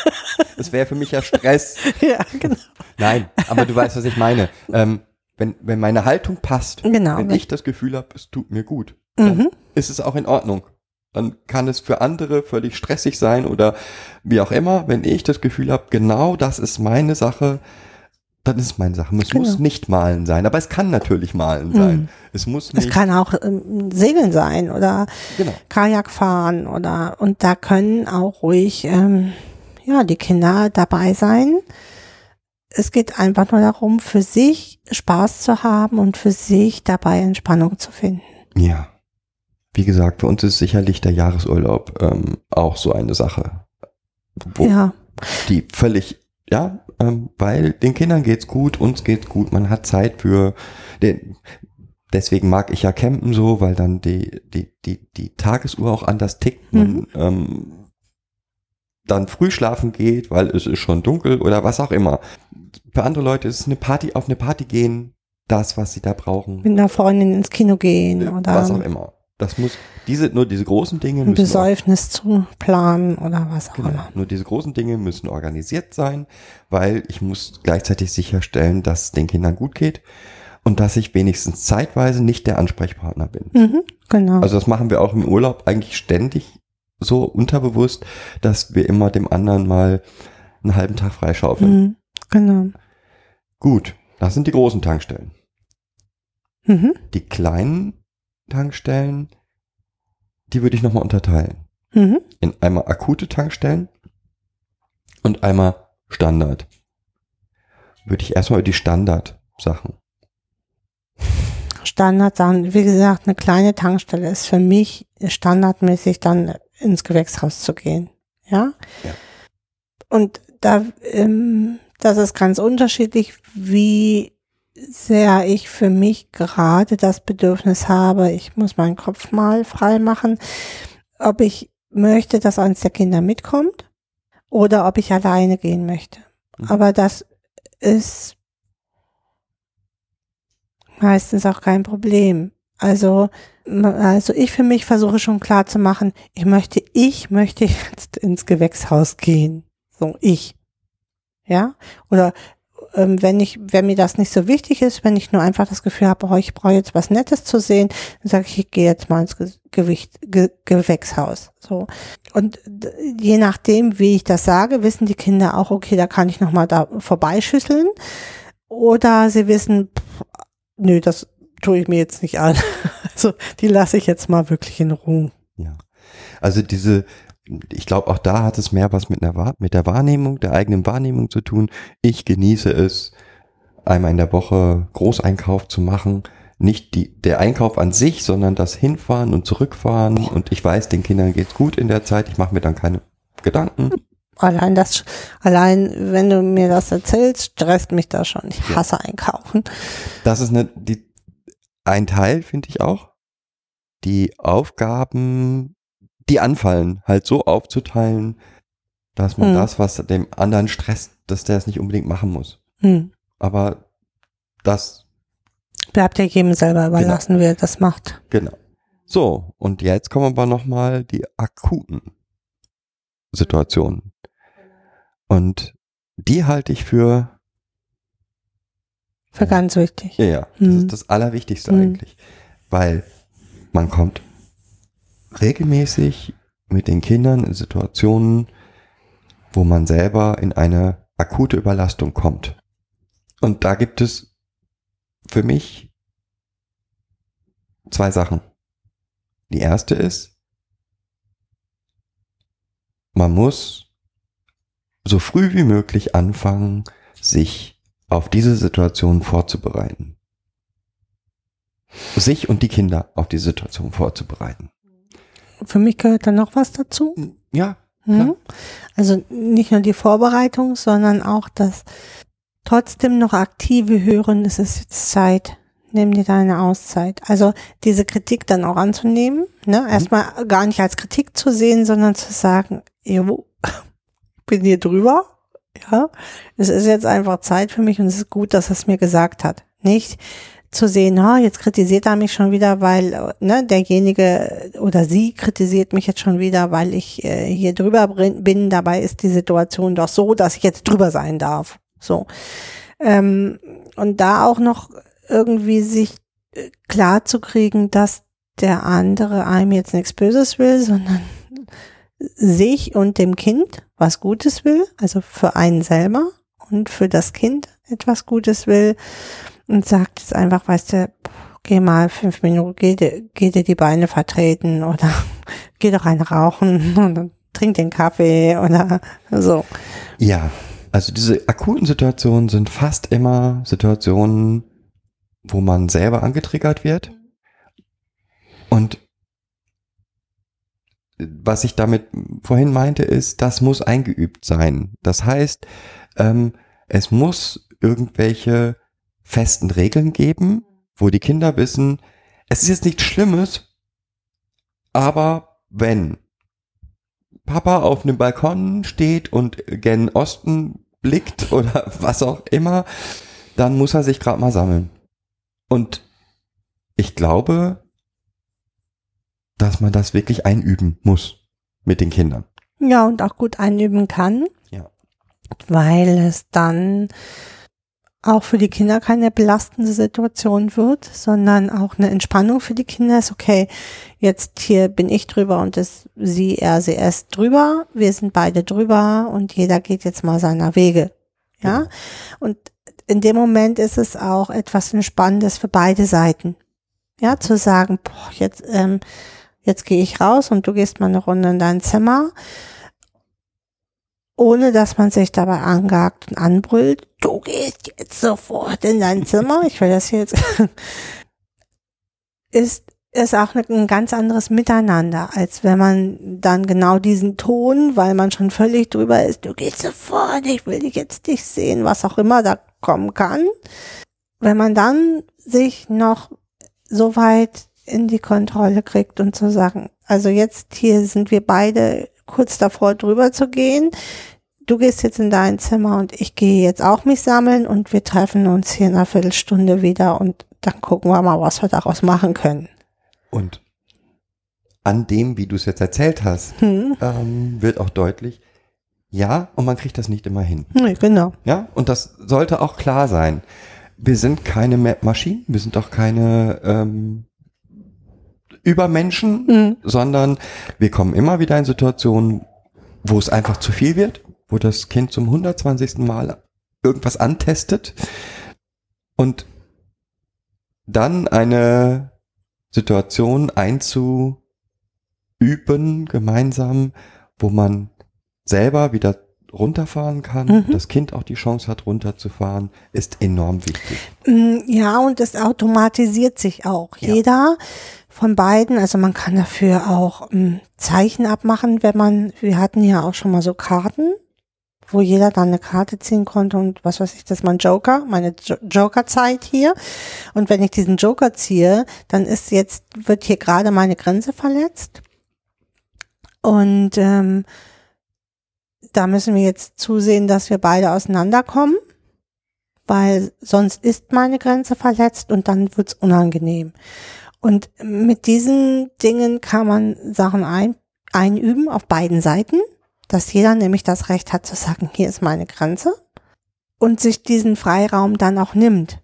*laughs* das wäre für mich ja Stress. ja, genau. Nein, aber du weißt, was ich meine. Ähm, wenn, wenn meine Haltung passt, Genau. wenn ich das Gefühl habe, es tut mir gut, Mhm. ist es auch in Ordnung. Dann kann es für andere völlig stressig sein oder wie auch immer. Wenn ich das Gefühl habe, genau das ist meine Sache, dann ist es meine Sache. Es Genau. muss nicht malen sein, aber es kann natürlich malen sein. Mhm. Es muss Es nicht. kann auch ähm, Segeln sein oder genau. Kajak fahren oder und da können auch ruhig ähm, ja die Kinder dabei sein. Es geht einfach nur darum, für sich Spaß zu haben und für sich dabei Entspannung zu finden. Ja. Wie gesagt, für uns ist sicherlich der Jahresurlaub ähm, auch so eine Sache, wo Ja, die völlig, ja, ähm, weil den Kindern geht's gut, uns geht's gut, man hat Zeit für den, deswegen mag ich ja campen so, weil dann die, die, die, die Tagesuhr auch anders tickt, man ähm, dann früh schlafen geht, weil es ist schon dunkel oder was auch immer. Für andere Leute ist es eine Party, auf eine Party gehen, das, was sie da brauchen, mit einer Freundin ins Kino gehen oder was auch immer. Das muss, diese, nur diese großen Dinge ein müssen Besäufnis zu planen oder was auch Genau. immer. Nur diese großen Dinge müssen organisiert sein, weil ich muss gleichzeitig sicherstellen, dass es den Kindern gut geht und dass ich wenigstens zeitweise nicht der Ansprechpartner bin. Mhm, genau. Also das machen wir auch im Urlaub eigentlich ständig so unterbewusst, dass wir immer dem anderen mal einen halben Tag freischaufeln. mhm, genau. Gut, das sind die großen Tankstellen. Mhm, Die kleinen Tankstellen, die würde ich nochmal unterteilen. mhm. in einmal akute Tankstellen und einmal Standard. Würde ich erstmal über die Standard-Sachen. Standardsachen, wie gesagt, eine kleine Tankstelle ist für mich standardmäßig dann ins Gewächshaus zu gehen. Ja. Ja. Und da, ähm, das ist ganz unterschiedlich, wie sehr ich für mich gerade das Bedürfnis habe, ich muss meinen Kopf mal frei machen, ob ich möchte, dass eines der Kinder mitkommt oder ob ich alleine gehen möchte. Mhm. Aber das ist meistens auch kein Problem. Also, also ich für mich versuche schon klar zu machen, ich möchte, ich möchte jetzt ins Gewächshaus gehen. So, ich. Ja? Oder ähm, wenn ich, wenn mir das nicht so wichtig ist, wenn ich nur einfach das Gefühl habe, oh, ich brauche jetzt was Nettes zu sehen, dann sage ich, ich gehe jetzt mal ins Ge Gewicht, Ge Gewächshaus. So. Und je nachdem, wie ich das sage, wissen die Kinder auch, okay, da kann ich nochmal da vorbeischüsseln. Oder sie wissen, pff, nö, das tue ich mir jetzt nicht an. *laughs* Also die lasse ich jetzt mal wirklich in Ruhe. Ja. Also diese, ich glaube, auch da hat es mehr was mit, einer, mit der Wahrnehmung, der eigenen Wahrnehmung zu tun. Ich genieße es, einmal in der Woche Großeinkauf zu machen. Nicht die, der Einkauf an sich, sondern das Hinfahren und Zurückfahren. Und ich weiß, den Kindern geht's gut in der Zeit. Ich mache mir dann keine Gedanken. Allein das, allein wenn du mir das erzählst, stresst mich das schon. Ich Ja. hasse einkaufen. Das ist eine, die, ein Teil, finde ich auch. Die Aufgaben, die anfallen, halt so aufzuteilen, dass man Hm. das, was dem anderen stresst, dass der es nicht unbedingt machen muss. Hm. Aber das, Bleibt ja jedem selber überlassen, wie er das macht. genau. So, und jetzt kommen aber nochmal die akuten Situationen. Und die halte ich für, Für ganz wichtig. ja, ja, das Hm. ist das Allerwichtigste Hm. eigentlich. Weil man kommt regelmäßig mit den Kindern in Situationen, wo man selber in eine akute Überlastung kommt. Und da gibt es für mich zwei Sachen. Die erste ist, man muss so früh wie möglich anfangen, sich auf diese Situation vorzubereiten. Sich und die Kinder auf die Situation vorzubereiten. Für mich gehört da noch was dazu. Ja, Mhm. Also nicht nur die Vorbereitung, sondern auch das trotzdem noch aktive Hören, es ist jetzt Zeit, nimm dir deine Auszeit. Also diese Kritik dann auch anzunehmen, ne? erstmal gar nicht als Kritik zu sehen, sondern zu sagen, jo, *laughs* bin hier drüber, ja, es ist jetzt einfach Zeit für mich und es ist gut, dass es mir gesagt hat. Nicht zu sehen, ha, jetzt kritisiert er mich schon wieder, weil ne, derjenige oder sie kritisiert mich jetzt schon wieder, weil ich äh, hier drüber bin. Dabei ist die Situation doch so, dass ich jetzt drüber sein darf. So. Ähm, und da auch noch irgendwie sich äh, klar zu kriegen, dass der andere einem jetzt nichts Böses will, sondern sich und dem Kind was Gutes will, also für einen selber und für das Kind etwas Gutes will und sagt jetzt einfach, weißt du, geh mal fünf Minuten, geh, dir- geh dir die Beine vertreten oder *laughs* geh doch eine rauchen *laughs* und trink den Kaffee oder so. Ja, also diese akuten Situationen sind fast immer Situationen, wo man selber angetriggert wird. Und was ich damit vorhin meinte, ist, das muss eingeübt sein. Das heißt, ähm, es muss irgendwelche festen Regeln geben, wo die Kinder wissen, es ist jetzt nichts Schlimmes, aber wenn Papa auf einem Balkon steht und gen Osten blickt *laughs* oder was auch immer, dann muss er sich gerade mal sammeln. Und ich glaube, dass man das wirklich einüben muss mit den Kindern. Ja, und auch gut einüben kann. Ja. Weil es dann auch für die Kinder keine belastende Situation wird, sondern auch eine Entspannung für die Kinder ist, okay, jetzt hier bin ich drüber und ist sie, er, sie, es drüber, wir sind beide drüber und jeder geht jetzt mal seiner Wege. Ja. Genau. Und in dem Moment ist es auch etwas Entspannendes für beide Seiten. Ja, zu sagen, boah, jetzt, ähm, jetzt gehe ich raus und du gehst mal eine Runde in dein Zimmer, ohne dass man sich dabei angagt und anbrüllt, du gehst jetzt sofort in dein Zimmer, ich will das jetzt, *laughs* ist, ist auch ein ganz anderes Miteinander, als wenn man dann genau diesen Ton, weil man schon völlig drüber ist, du gehst sofort, ich will dich jetzt nicht sehen, was auch immer da kommen kann. Wenn man dann sich noch so weit in die Kontrolle kriegt und zu sagen, also jetzt hier sind wir beide kurz davor drüber zu gehen. Du gehst jetzt in dein Zimmer und ich gehe jetzt auch mich sammeln und wir treffen uns hier in einer Viertelstunde wieder und dann gucken wir mal, was wir daraus machen können. Und an dem, wie du es jetzt erzählt hast, Hm. ähm, wird auch deutlich, ja, und man kriegt das nicht immer hin. Nee, genau. Ja, und das sollte auch klar sein. Wir sind keine Ma- Maschinen, wir sind auch keine ähm, Übermenschen, Mhm. sondern wir kommen immer wieder in Situationen, wo es einfach zu viel wird, wo das Kind zum 120. Mal irgendwas antestet. Und dann eine Situation einzuüben, gemeinsam, wo man selber wieder runterfahren kann, Mhm. das Kind auch die Chance hat, runterzufahren, ist enorm wichtig. Mm, Ja, und es automatisiert sich auch. Ja. Jeder von beiden, also man kann dafür auch mm, Zeichen abmachen, wenn man, wir hatten ja auch schon mal so Karten, wo jeder dann eine Karte ziehen konnte und was weiß ich, das ist mein Joker, meine Jo- Joker-Zeit hier. Und wenn ich diesen Joker ziehe, dann ist jetzt, wird hier gerade meine Grenze verletzt. Und ähm, da müssen wir jetzt zusehen, dass wir beide auseinanderkommen weil sonst ist meine Grenze verletzt und dann wird's unangenehm. Und mit diesen Dingen kann man Sachen ein, einüben auf beiden Seiten, dass jeder nämlich das Recht hat zu sagen, hier ist meine Grenze und sich diesen Freiraum dann auch nimmt.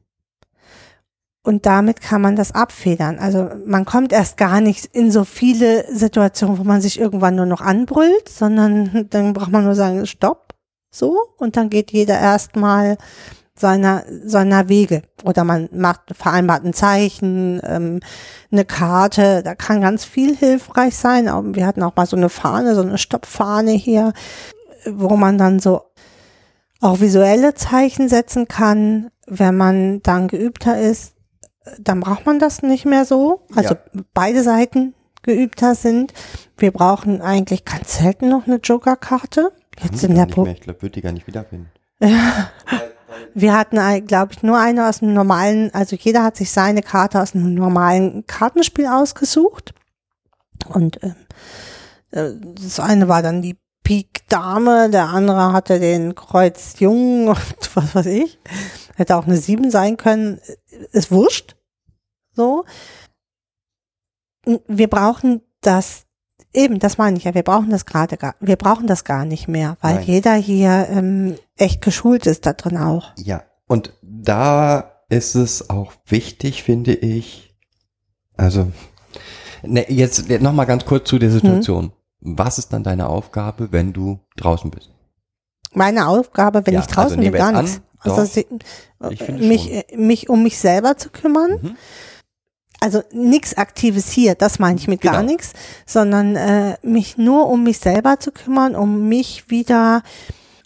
Und damit kann man das abfedern. Also man kommt erst gar nicht in so viele Situationen, wo man sich irgendwann nur noch anbrüllt, sondern *laughs* dann braucht man nur sagen, stopp, so, und dann geht jeder erstmal seiner, seiner Wege. Oder man macht vereinbart ein Zeichen, ähm, eine Karte, da kann ganz viel hilfreich sein. Wir hatten auch mal so eine Fahne, so eine Stoppfahne hier, wo man dann so auch visuelle Zeichen setzen kann. Wenn man dann geübter ist, dann braucht man das nicht mehr so. Also beide Seiten geübter sind. Wir brauchen eigentlich ganz selten noch eine Joker-Karte. Jetzt in der Pro mehr. Ich glaube, würde die gar nicht wiederfinden. *laughs* wir hatten, glaube ich, nur eine aus dem normalen, also jeder hat sich seine Karte aus einem normalen Kartenspiel ausgesucht. Und ähm, äh, das eine war dann die Pik Dame, der andere hatte den Kreuz Jung *laughs* und was weiß ich. Hätte auch eine Sieben sein können. Ist wurscht. So. Wir brauchen das, eben, das meine ich ja, wir brauchen das gerade gar, wir brauchen das gar nicht mehr, weil Nein. jeder hier ähm, echt geschult ist da drin auch. Ja, und da ist es auch wichtig, finde ich, also, ne, jetzt nochmal ganz kurz zu der Mhm. Situation. Was ist dann deine Aufgabe, wenn du draußen bist? Meine Aufgabe, wenn Ja, ich draußen also bin, gar nichts. an, Also doch. mich, mich um mich selber zu kümmern. Mhm. Also nichts Aktives hier, das meine ich mit gar Genau. nichts, sondern äh, mich nur um mich selber zu kümmern, um mich wieder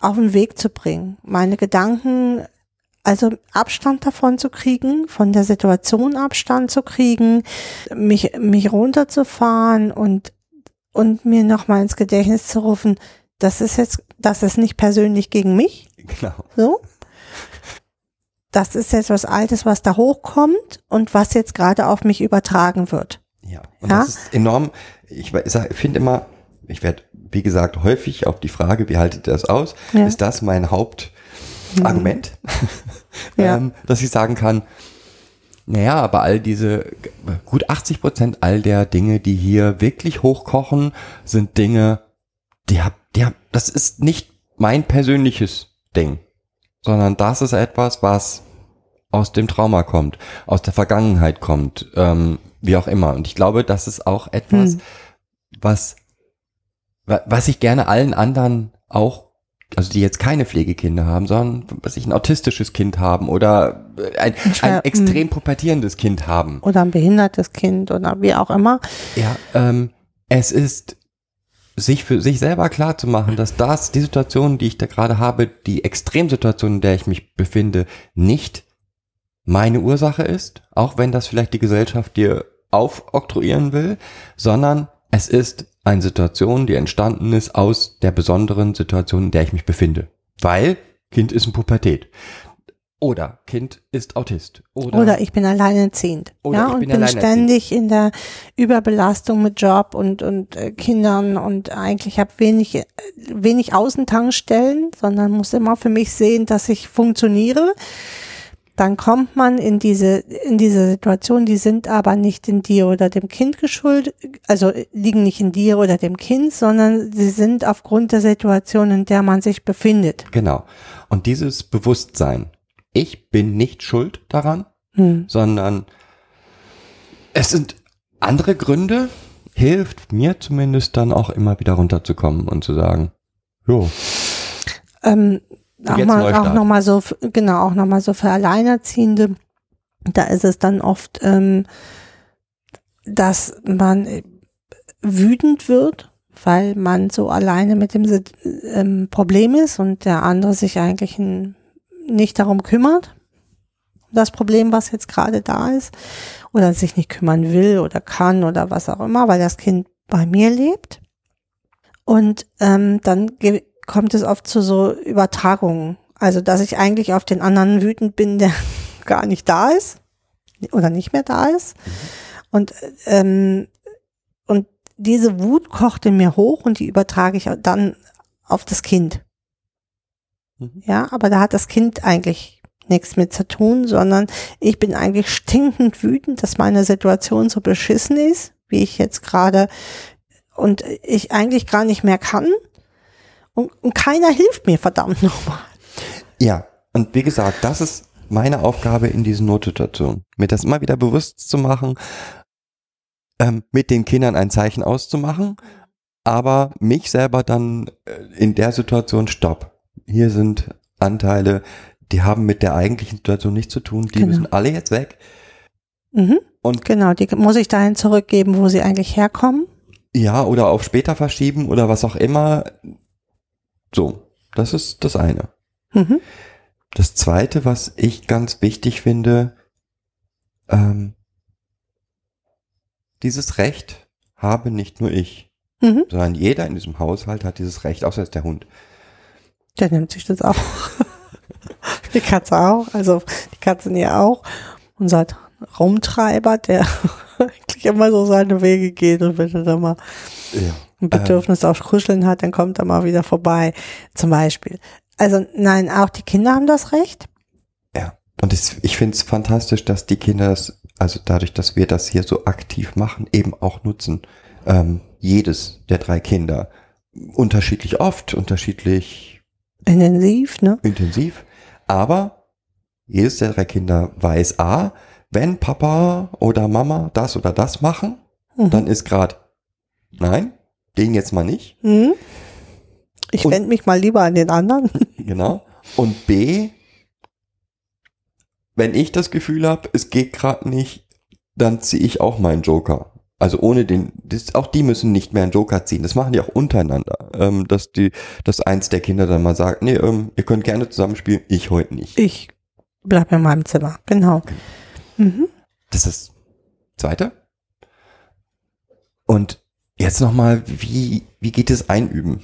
auf den Weg zu bringen. Meine Gedanken, also Abstand davon zu kriegen, von der Situation Abstand zu kriegen, mich, mich runterzufahren und, und mir nochmal ins Gedächtnis zu rufen, das ist jetzt, das ist nicht persönlich gegen mich, Genau. so. Das ist jetzt was Altes, was da hochkommt und was jetzt gerade auf mich übertragen wird. Ja, und Ja? das ist enorm. Ich finde immer, ich werde, wie gesagt, häufig auf die Frage, wie haltet ihr das aus, Ja. Mhm. ist das mein Hauptargument, *laughs* Ja. ähm, dass ich sagen kann, naja, aber all diese, gut 80 Prozent all der Dinge, die hier wirklich hochkochen, sind Dinge, die hab, die hab, das ist nicht mein persönliches Ding, sondern das ist etwas, was aus dem Trauma kommt, aus der Vergangenheit kommt, ähm, wie auch immer. Und ich glaube, das ist auch etwas, Hm. was, wa- was ich gerne allen anderen auch, also die jetzt keine Pflegekinder haben, sondern was ich ein autistisches Kind haben oder ein, ein extrem pubertierendes Kind haben. Oder ein behindertes Kind oder wie auch immer. Ja, ähm, es ist sich für sich selber klar zu machen, dass das, die Situation, die ich da gerade habe, die Extremsituation, in der ich mich befinde, nicht meine Ursache ist, auch wenn das vielleicht die Gesellschaft dir aufoktroyieren will, sondern es ist eine Situation, die entstanden ist aus der besonderen Situation, in der ich mich befinde. Weil Kind ist in Pubertät. Oder Kind ist Autist. Oder, Oder ich bin alleinerziehend. Oder ja, ich und bin bin, ständig in der Überbelastung mit Job und, und äh, Kindern und eigentlich habe wenig, äh, wenig Außentankstellen, sondern muss immer für mich sehen, dass ich funktioniere. Dann kommt man in diese, in diese Situation, die sind aber nicht in dir oder dem Kind geschuldet, also liegen nicht in dir oder dem Kind, sondern sie sind aufgrund der Situation, in der man sich befindet. Genau. Und dieses Bewusstsein, ich bin nicht schuld daran, Hm. sondern es sind andere Gründe, hilft mir zumindest dann auch immer wieder runterzukommen und zu sagen, jo, ähm, auch mal, auch noch mal so, genau, auch noch mal so für Alleinerziehende. Da ist es dann oft, ähm, dass man äh, wütend wird, weil man so alleine mit dem ähm, Problem ist und der andere sich eigentlich n- nicht darum kümmert. Das Problem, was jetzt gerade da ist, oder sich nicht kümmern will oder kann oder was auch immer, weil das Kind bei mir lebt. Und ähm, dann kommt es oft zu so Übertragungen. Also, dass ich eigentlich auf den anderen wütend bin, der *laughs* gar nicht da ist oder nicht mehr da ist. Und, ähm, und diese Wut kocht in mir hoch und die übertrage ich dann auf das Kind. Mhm. Ja, aber da hat das Kind eigentlich nichts mit zu tun, sondern ich bin eigentlich stinkend wütend, dass meine Situation so beschissen ist, wie ich jetzt gerade und ich eigentlich gar nicht mehr kann. Und, und keiner hilft mir, verdammt nochmal. Ja, und wie gesagt, das ist meine Aufgabe in diesen Notsituationen. Mir das immer wieder bewusst zu machen, ähm, mit den Kindern ein Zeichen auszumachen, aber mich selber dann äh, in der Situation, stopp. Hier sind Anteile, die haben mit der eigentlichen Situation nichts zu tun, die Genau. müssen alle jetzt weg. Mhm. Und Genau, die muss ich dahin zurückgeben, wo sie eigentlich herkommen. ja, oder auf später verschieben oder was auch immer. So, das ist das eine. Mhm. Das zweite, was ich ganz wichtig finde, ähm, dieses Recht habe nicht nur ich, Mhm. sondern jeder in diesem Haushalt hat dieses Recht, außer jetzt der Hund. Der nimmt sich das auch. *laughs* die Katze auch, also die Katze ja auch. Unser Raumtreiber, der *laughs* eigentlich immer so seine Wege geht und wenn er dann mal Ja. ein Bedürfnis auf Kuscheln hat, dann kommt er mal wieder vorbei, zum Beispiel. Also nein, auch die Kinder haben das Recht. Ja. Und es, ich finde es fantastisch, dass die Kinder das, also dadurch, dass wir das hier so aktiv machen, eben auch nutzen. Ähm, jedes der drei Kinder. Unterschiedlich oft, unterschiedlich Intensiv, ne? intensiv. Aber jedes der drei Kinder weiß A, wenn Papa oder Mama das oder das machen, Mhm. dann ist gerade, nein, den jetzt mal nicht. Mhm. Ich Und- wende mich mal lieber an den anderen. *laughs* Genau. Und B, wenn ich das Gefühl habe, es geht gerade nicht, dann ziehe ich auch meinen Joker. Also ohne den, das, auch die müssen nicht mehr einen Joker ziehen. Das machen die auch untereinander. Ähm, dass die, dass eins der Kinder dann mal sagt, nee, ähm, ihr könnt gerne zusammenspielen, ich heute nicht. Ich bleib in meinem Zimmer, genau. Mhm. Das ist zweite. Und jetzt nochmal, wie, wie geht es einüben?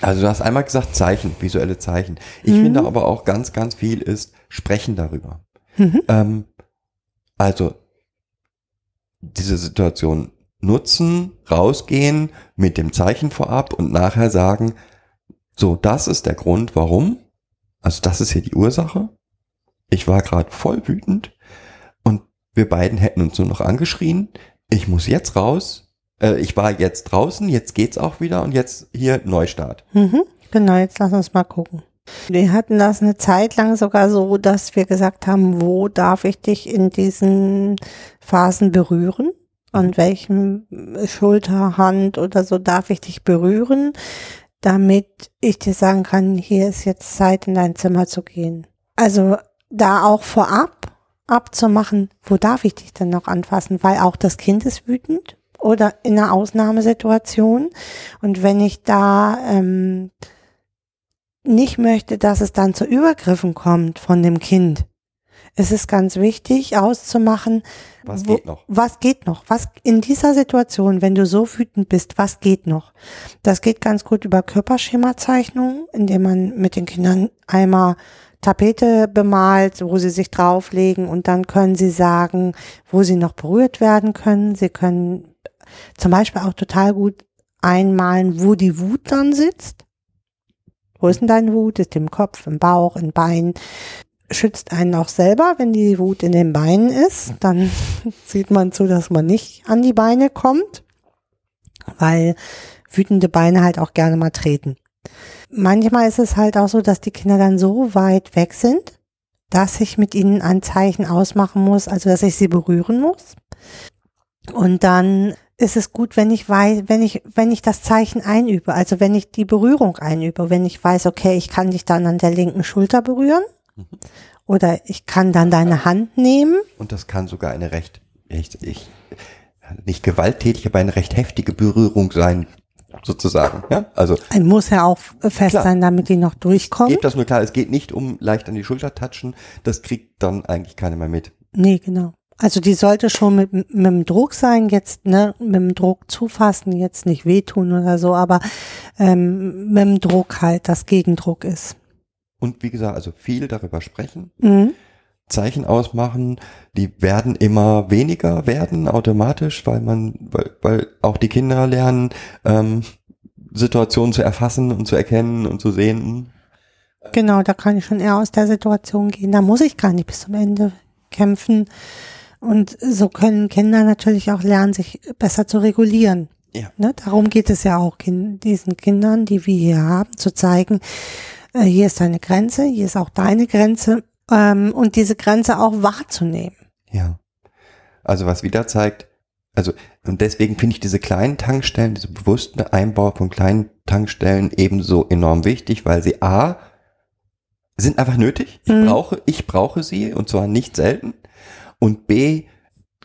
Also du hast einmal gesagt Zeichen, visuelle Zeichen. Ich Mhm. finde aber auch ganz, ganz viel ist Sprechen darüber. Mhm. Ähm, also diese Situation nutzen, rausgehen mit dem Zeichen vorab und nachher sagen, so, das ist der Grund, warum. Also das ist hier die Ursache. Ich war gerade voll wütend und wir beiden hätten uns nur noch angeschrien. Ich muss jetzt raus. Äh, ich war jetzt draußen, jetzt geht's auch wieder und jetzt hier Neustart. Mhm. Genau, jetzt lass uns mal gucken. Wir hatten das eine Zeit lang sogar so, dass wir gesagt haben, wo darf ich dich in diesen Phasen berühren? An welchem Schulter, Hand oder so darf ich dich berühren, damit ich dir sagen kann, hier ist jetzt Zeit, in dein Zimmer zu gehen. Also da auch vorab abzumachen, wo darf ich dich denn noch anfassen, weil auch das Kind ist wütend oder in einer Ausnahmesituation. Und wenn ich da ähm, nicht möchte, dass es dann zu Übergriffen kommt von dem Kind, es ist ganz wichtig auszumachen, Was wo- geht noch? Was geht noch? Was in dieser Situation, wenn du so wütend bist, was geht noch? Das geht ganz gut über Körperschemazeichnungen, indem man mit den Kindern einmal Tapete bemalt, wo sie sich drauflegen und dann können sie sagen, wo sie noch berührt werden können. Sie können zum Beispiel auch total gut einmalen, wo die Wut dann sitzt. Wo ist denn deine Wut? Ist im Kopf, im Bauch, im Bein? Schützt einen auch selber, wenn die Wut in den Beinen ist. Dann *laughs* sieht man zu, dass man nicht an die Beine kommt, weil wütende Beine halt auch gerne mal treten. Manchmal ist es halt auch so, dass die Kinder dann so weit weg sind, dass ich mit ihnen ein Zeichen ausmachen muss, also dass ich sie berühren muss. Und dann ist es gut, wenn ich weiß, wenn ich, wenn ich das Zeichen einübe, also wenn ich die Berührung einübe, wenn ich weiß, okay, ich kann dich dann an der linken Schulter berühren Oder ich kann dann deine Hand nehmen. Und das kann sogar eine recht, ich, ich, nicht gewalttätig, aber eine recht heftige Berührung sein, sozusagen. Ja, also Ein muss ja auch fest Klar. sein, damit die noch durchkommen. gebt das nur klar. Es geht nicht um leicht an die Schulter touchen. Das kriegt dann eigentlich keiner mehr mit. Nee, genau. Also die sollte schon mit, mit dem Druck sein, jetzt, ne, mit dem Druck zufassen, jetzt nicht wehtun oder so, aber ähm, mit dem Druck halt, das Gegendruck ist. Und wie gesagt, also viel darüber sprechen. Mhm. Zeichen ausmachen, die werden immer weniger werden automatisch, weil man, weil, weil auch die Kinder lernen, ähm, Situationen zu erfassen und zu erkennen und zu sehen. Genau, da kann ich schon eher aus der Situation gehen. Da muss ich gar nicht bis zum Ende kämpfen. Und so können Kinder natürlich auch lernen, sich besser zu regulieren. Ja. Ne? Darum geht es ja auch, diesen Kindern, die wir hier haben, zu zeigen, äh, hier ist deine Grenze, hier ist auch deine Grenze ähm, und diese Grenze auch wahrzunehmen. Ja. Also was wieder zeigt, also und deswegen finde ich diese kleinen Tankstellen, diese bewussten Einbau von kleinen Tankstellen ebenso enorm wichtig, weil sie a sind einfach nötig. Ich Mhm. brauche, ich brauche sie und zwar nicht selten. Und b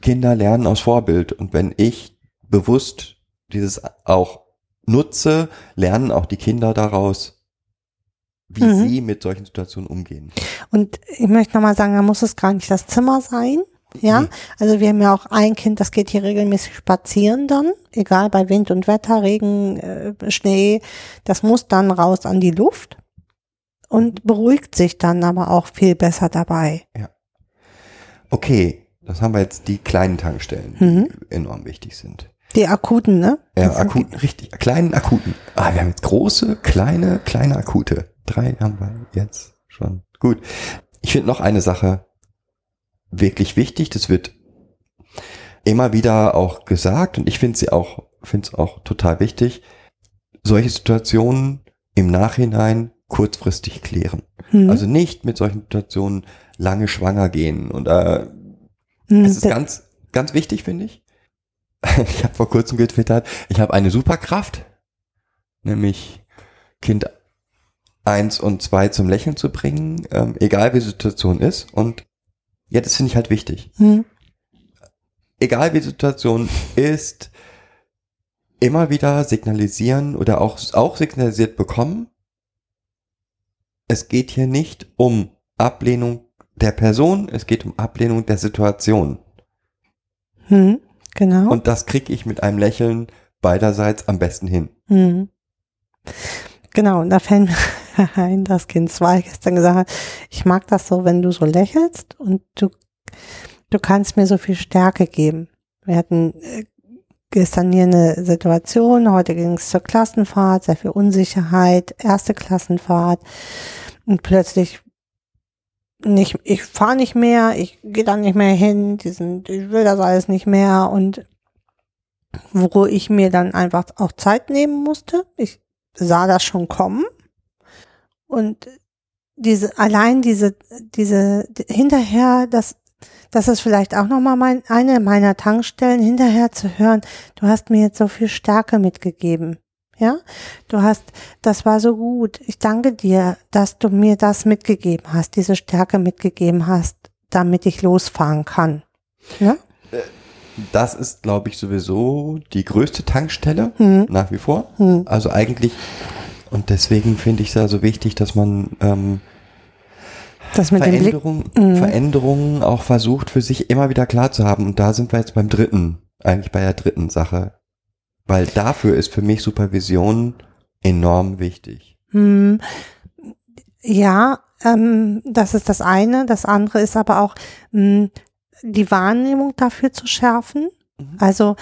Kinder lernen aus Vorbild und wenn ich bewusst dieses auch nutze, lernen auch die Kinder daraus, wie Mhm. sie mit solchen Situationen umgehen. Und ich möchte nochmal sagen, da muss es gar nicht das Zimmer sein. Ja, also wir haben ja auch ein Kind, das geht hier regelmäßig spazieren dann, egal bei Wind und Wetter, Regen, äh, Schnee, das muss dann raus an die Luft und beruhigt sich dann aber auch viel besser dabei. Okay, das haben wir jetzt die kleinen Tankstellen, Mhm. die enorm wichtig sind. Die akuten, ne? Ja, akuten, richtig, kleinen akuten. Ah, wir haben jetzt große, kleine, kleine akute. Drei haben wir jetzt schon. Gut. Ich finde noch eine Sache wirklich wichtig. Das wird immer wieder auch gesagt und ich finde sie auch, finde es auch total wichtig. Solche Situationen im Nachhinein kurzfristig klären. Mhm. Also nicht mit solchen Situationen lange schwanger gehen oder Mhm. es ist ganz, ganz wichtig, finde ich. *laughs* Ich habe vor kurzem getwittert, ich habe eine Superkraft, nämlich Kind eins und zwei zum Lächeln zu bringen, ähm, egal wie die Situation ist. Und ja, das finde ich halt wichtig. Mhm. Egal wie die Situation ist, immer wieder signalisieren oder auch, auch signalisiert bekommen, es geht hier nicht um Ablehnung der Person, es geht um Ablehnung der Situation. Mhm. Genau. Und das kriege ich mit einem Lächeln beiderseits am besten hin. Mhm. Genau, und da fällt mir *laughs* ein, dass Kind 2 gestern gesagt hat, ich mag das so, wenn du so lächelst und du, du kannst mir so viel Stärke geben. Wir hatten äh, gestern hier eine Situation, heute ging es zur Klassenfahrt, sehr viel Unsicherheit, erste Klassenfahrt und plötzlich nicht, ich fahre nicht mehr, ich gehe da nicht mehr hin, diesen, ich will das alles nicht mehr und wo ich mir dann einfach auch Zeit nehmen musste. Ich sah das schon kommen und diese allein diese diese hinterher das das ist vielleicht auch noch mal mein, eine meiner Tankstellen hinterher zu hören. Du hast mir jetzt so viel Stärke mitgegeben. Ja, du hast, das war so gut. Ich danke dir, dass du mir das mitgegeben hast, diese Stärke mitgegeben hast, damit ich losfahren kann. Ja? Das ist, glaube ich, sowieso die größte Tankstelle Hm, nach wie vor. hm, Also eigentlich, und deswegen finde ich es ja so wichtig, dass man ähm, das mit. Veränderungen, Mhm. Veränderungen auch versucht für sich immer wieder klar zu haben. Und da sind wir jetzt beim dritten, eigentlich bei der dritten Sache. Weil dafür ist für mich Supervision enorm wichtig. Hm, ja, ähm, das ist das eine. Das andere ist aber auch mh, die Wahrnehmung dafür zu schärfen. Mhm. Also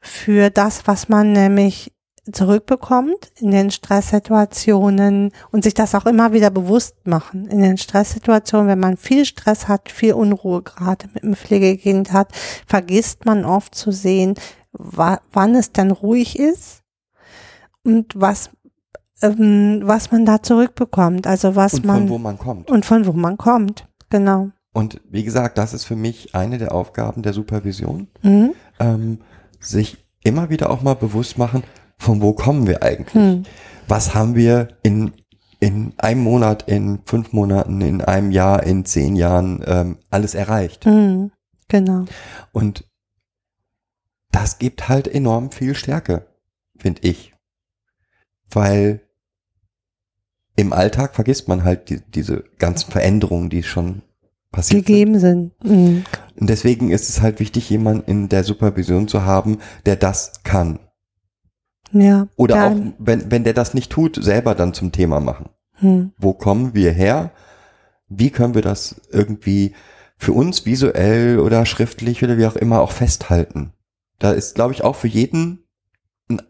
für das, was man nämlich zurückbekommt in den Stresssituationen und sich das auch immer wieder bewusst machen. In den Stresssituationen, wenn man viel Stress hat, viel Unruhe gerade mit dem Pflegekind hat, vergisst man oft zu sehen, wa wann es dann ruhig ist und was ähm, was man da zurückbekommt, also was Und man von wo man kommt. und von wo man kommt, genau. Und wie gesagt, das ist für mich eine der Aufgaben der Supervision, Mhm. ähm, sich immer wieder auch mal bewusst machen, von wo kommen wir eigentlich? Hm. Was haben wir in in einem Monat, in fünf Monaten, in einem Jahr, in zehn Jahren ähm, alles erreicht. Mhm. Genau. Und das gibt halt enorm viel Stärke, finde ich. Weil im Alltag vergisst man halt die, diese ganzen Veränderungen, die schon passiert sind. Gegeben sind. Mhm. Und deswegen ist es halt wichtig, jemanden in der Supervision zu haben, der das kann. Ja. Oder auch, wenn, wenn der das nicht tut, selber dann zum Thema machen. Hm. Wo kommen wir her? Wie können wir das irgendwie für uns visuell oder schriftlich oder wie auch immer auch festhalten? Da ist, glaube ich, auch für jeden, ein-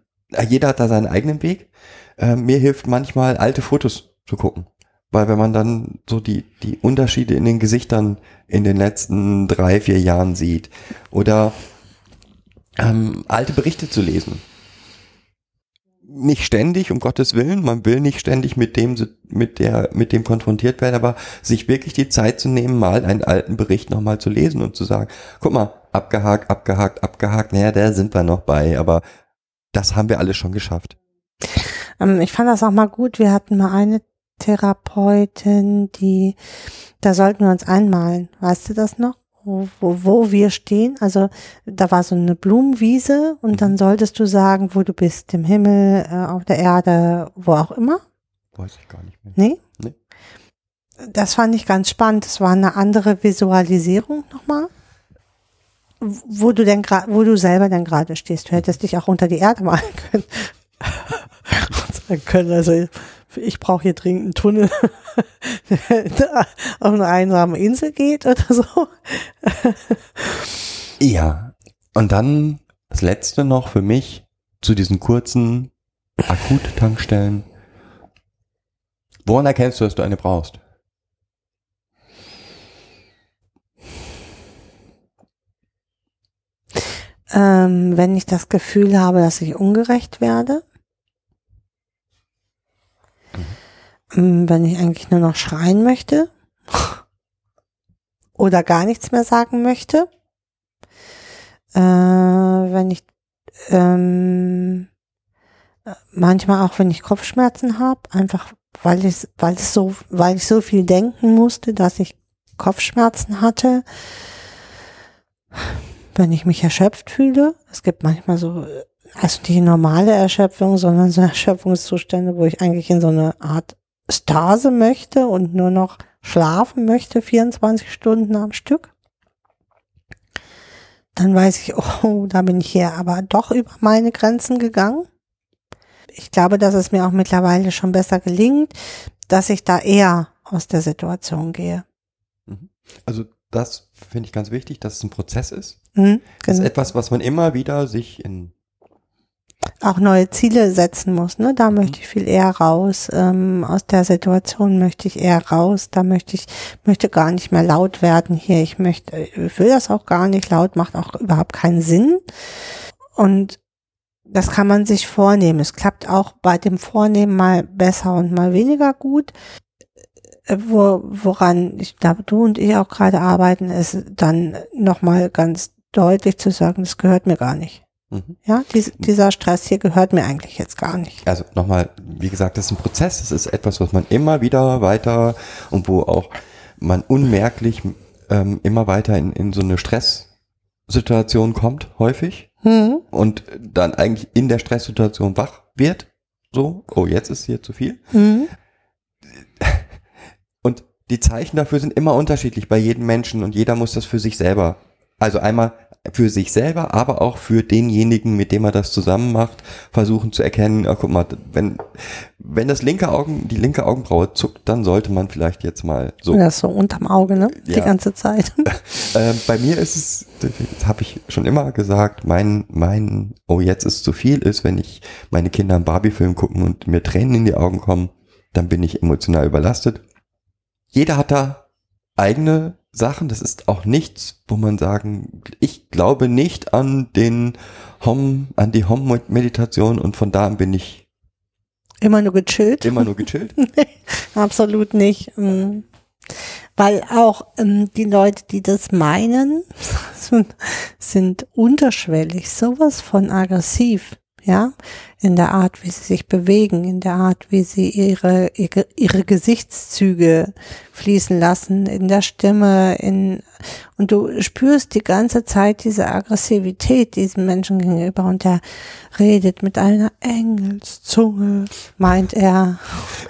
jeder hat da seinen eigenen Weg. Äh, mir hilft manchmal, alte Fotos zu gucken. Weil wenn man dann so die, die Unterschiede in den Gesichtern in den letzten drei, vier Jahren sieht oder ähm, alte Berichte zu lesen. Nicht ständig, um Gottes Willen, man will nicht ständig mit dem, mit der, mit dem konfrontiert werden, aber sich wirklich die Zeit zu nehmen, mal einen alten Bericht nochmal zu lesen und zu sagen, guck mal, abgehakt, abgehakt, abgehakt, naja, da sind wir noch bei, aber das haben wir alles schon geschafft. Ähm, ich fand das auch mal gut. Wir hatten mal eine Therapeutin, die, da sollten wir uns einmalen. Weißt du das noch? Wo, wo, wir stehen. Also da war so eine Blumenwiese und dann solltest du sagen, wo du bist. Im Himmel, äh, auf der Erde, wo auch immer. Weiß ich gar nicht mehr. Nee? Nee. Das fand ich ganz spannend. Das war eine andere Visualisierung nochmal. Wo du denn gerade, wo du selber denn gerade stehst. Du hättest dich auch unter die Erde malen können. Und sagen können, also ich brauche hier dringend einen Tunnel, *laughs* der auf eine einsame Insel geht oder so. Ja. Und dann das letzte noch für mich zu diesen kurzen Akuttankstellen. Woran erkennst du, dass du eine brauchst? Ähm, wenn ich das Gefühl habe, dass ich ungerecht werde. Ähm, Wenn ich eigentlich nur noch schreien möchte. *laughs* Oder gar nichts mehr sagen möchte. Äh, wenn ich ähm, äh, manchmal auch wenn ich Kopfschmerzen habe, einfach weil ich weil es so weil ich so viel denken musste, dass ich Kopfschmerzen hatte wenn ich mich erschöpft fühle. Es gibt manchmal so, äh, also nicht normale Erschöpfung, sondern so *laughs* Erschöpfungszustände, wo ich eigentlich in so eine Art Stase möchte und nur noch schlafen möchte, 24 Stunden am Stück. Dann weiß ich, *laughs* oh, da bin ich hier aber doch über meine Grenzen gegangen. Ich glaube, dass es mir auch mittlerweile schon besser gelingt, dass ich da eher aus der Situation gehe. Also das finde ich ganz wichtig, dass es ein Prozess ist. Hm, Das ist genau. etwas, was man immer wieder sich in auch neue Ziele setzen muss. Ne? Da möchte ich viel eher raus. Ähm, aus der Situation möchte ich eher raus. Da möchte ich möchte gar nicht mehr laut werden hier. Ich möchte, ich will das auch gar nicht. Laut macht auch überhaupt keinen Sinn. Und das kann man sich vornehmen. Es klappt auch bei dem Vornehmen mal besser und mal weniger gut. Wo, woran ich, da du und ich auch gerade arbeiten, ist dann nochmal ganz deutlich zu sagen, das gehört mir gar nicht. Mhm. Ja, dies, dieser Stress hier gehört mir eigentlich jetzt gar nicht. Also nochmal, wie gesagt, das ist ein Prozess, es ist etwas, was man immer wieder weiter und wo auch man unmerklich ähm, immer weiter in, in so eine Stresssituation kommt, häufig, Hm. und dann eigentlich in der Stresssituation wach wird. So, oh, jetzt ist hier zu viel. Hm. *laughs* Und die Zeichen dafür sind immer unterschiedlich bei jedem Menschen und jeder muss das für sich selber. Also einmal für sich selber, aber auch für denjenigen, mit dem er das zusammen macht, versuchen zu erkennen, ah, guck mal, wenn, wenn das linke Augen, die linke Augenbraue zuckt, dann sollte man vielleicht jetzt mal so. Das ist so unterm Auge, ne? Die Ja. ganze Zeit. *laughs* *laughs* Ähm, bei mir ist es, das habe ich schon immer gesagt, mein, mein, oh, jetzt ist zu viel ist, wenn ich meine Kinder einen Barbie-Film gucken und mir Tränen in die Augen kommen, dann bin ich emotional überlastet. Jeder hat da eigene Sachen. Das ist auch nichts, wo man sagen, ich glaube nicht an den Hom, an die Hom-Meditation und von da an bin ich Immer nur gechillt. immer nur gechillt. *laughs* Absolut nicht. Mm. Weil auch ähm, die Leute, die das meinen, *laughs* sind, sind unterschwellig sowas von aggressiv. Ja, in der Art, wie sie sich bewegen, in der Art, wie sie ihre, ihre, ihre Gesichtszüge fließen lassen, in der Stimme, in, und du spürst die ganze Zeit diese Aggressivität diesem Menschen gegenüber und der redet mit einer Engelszunge, meint er,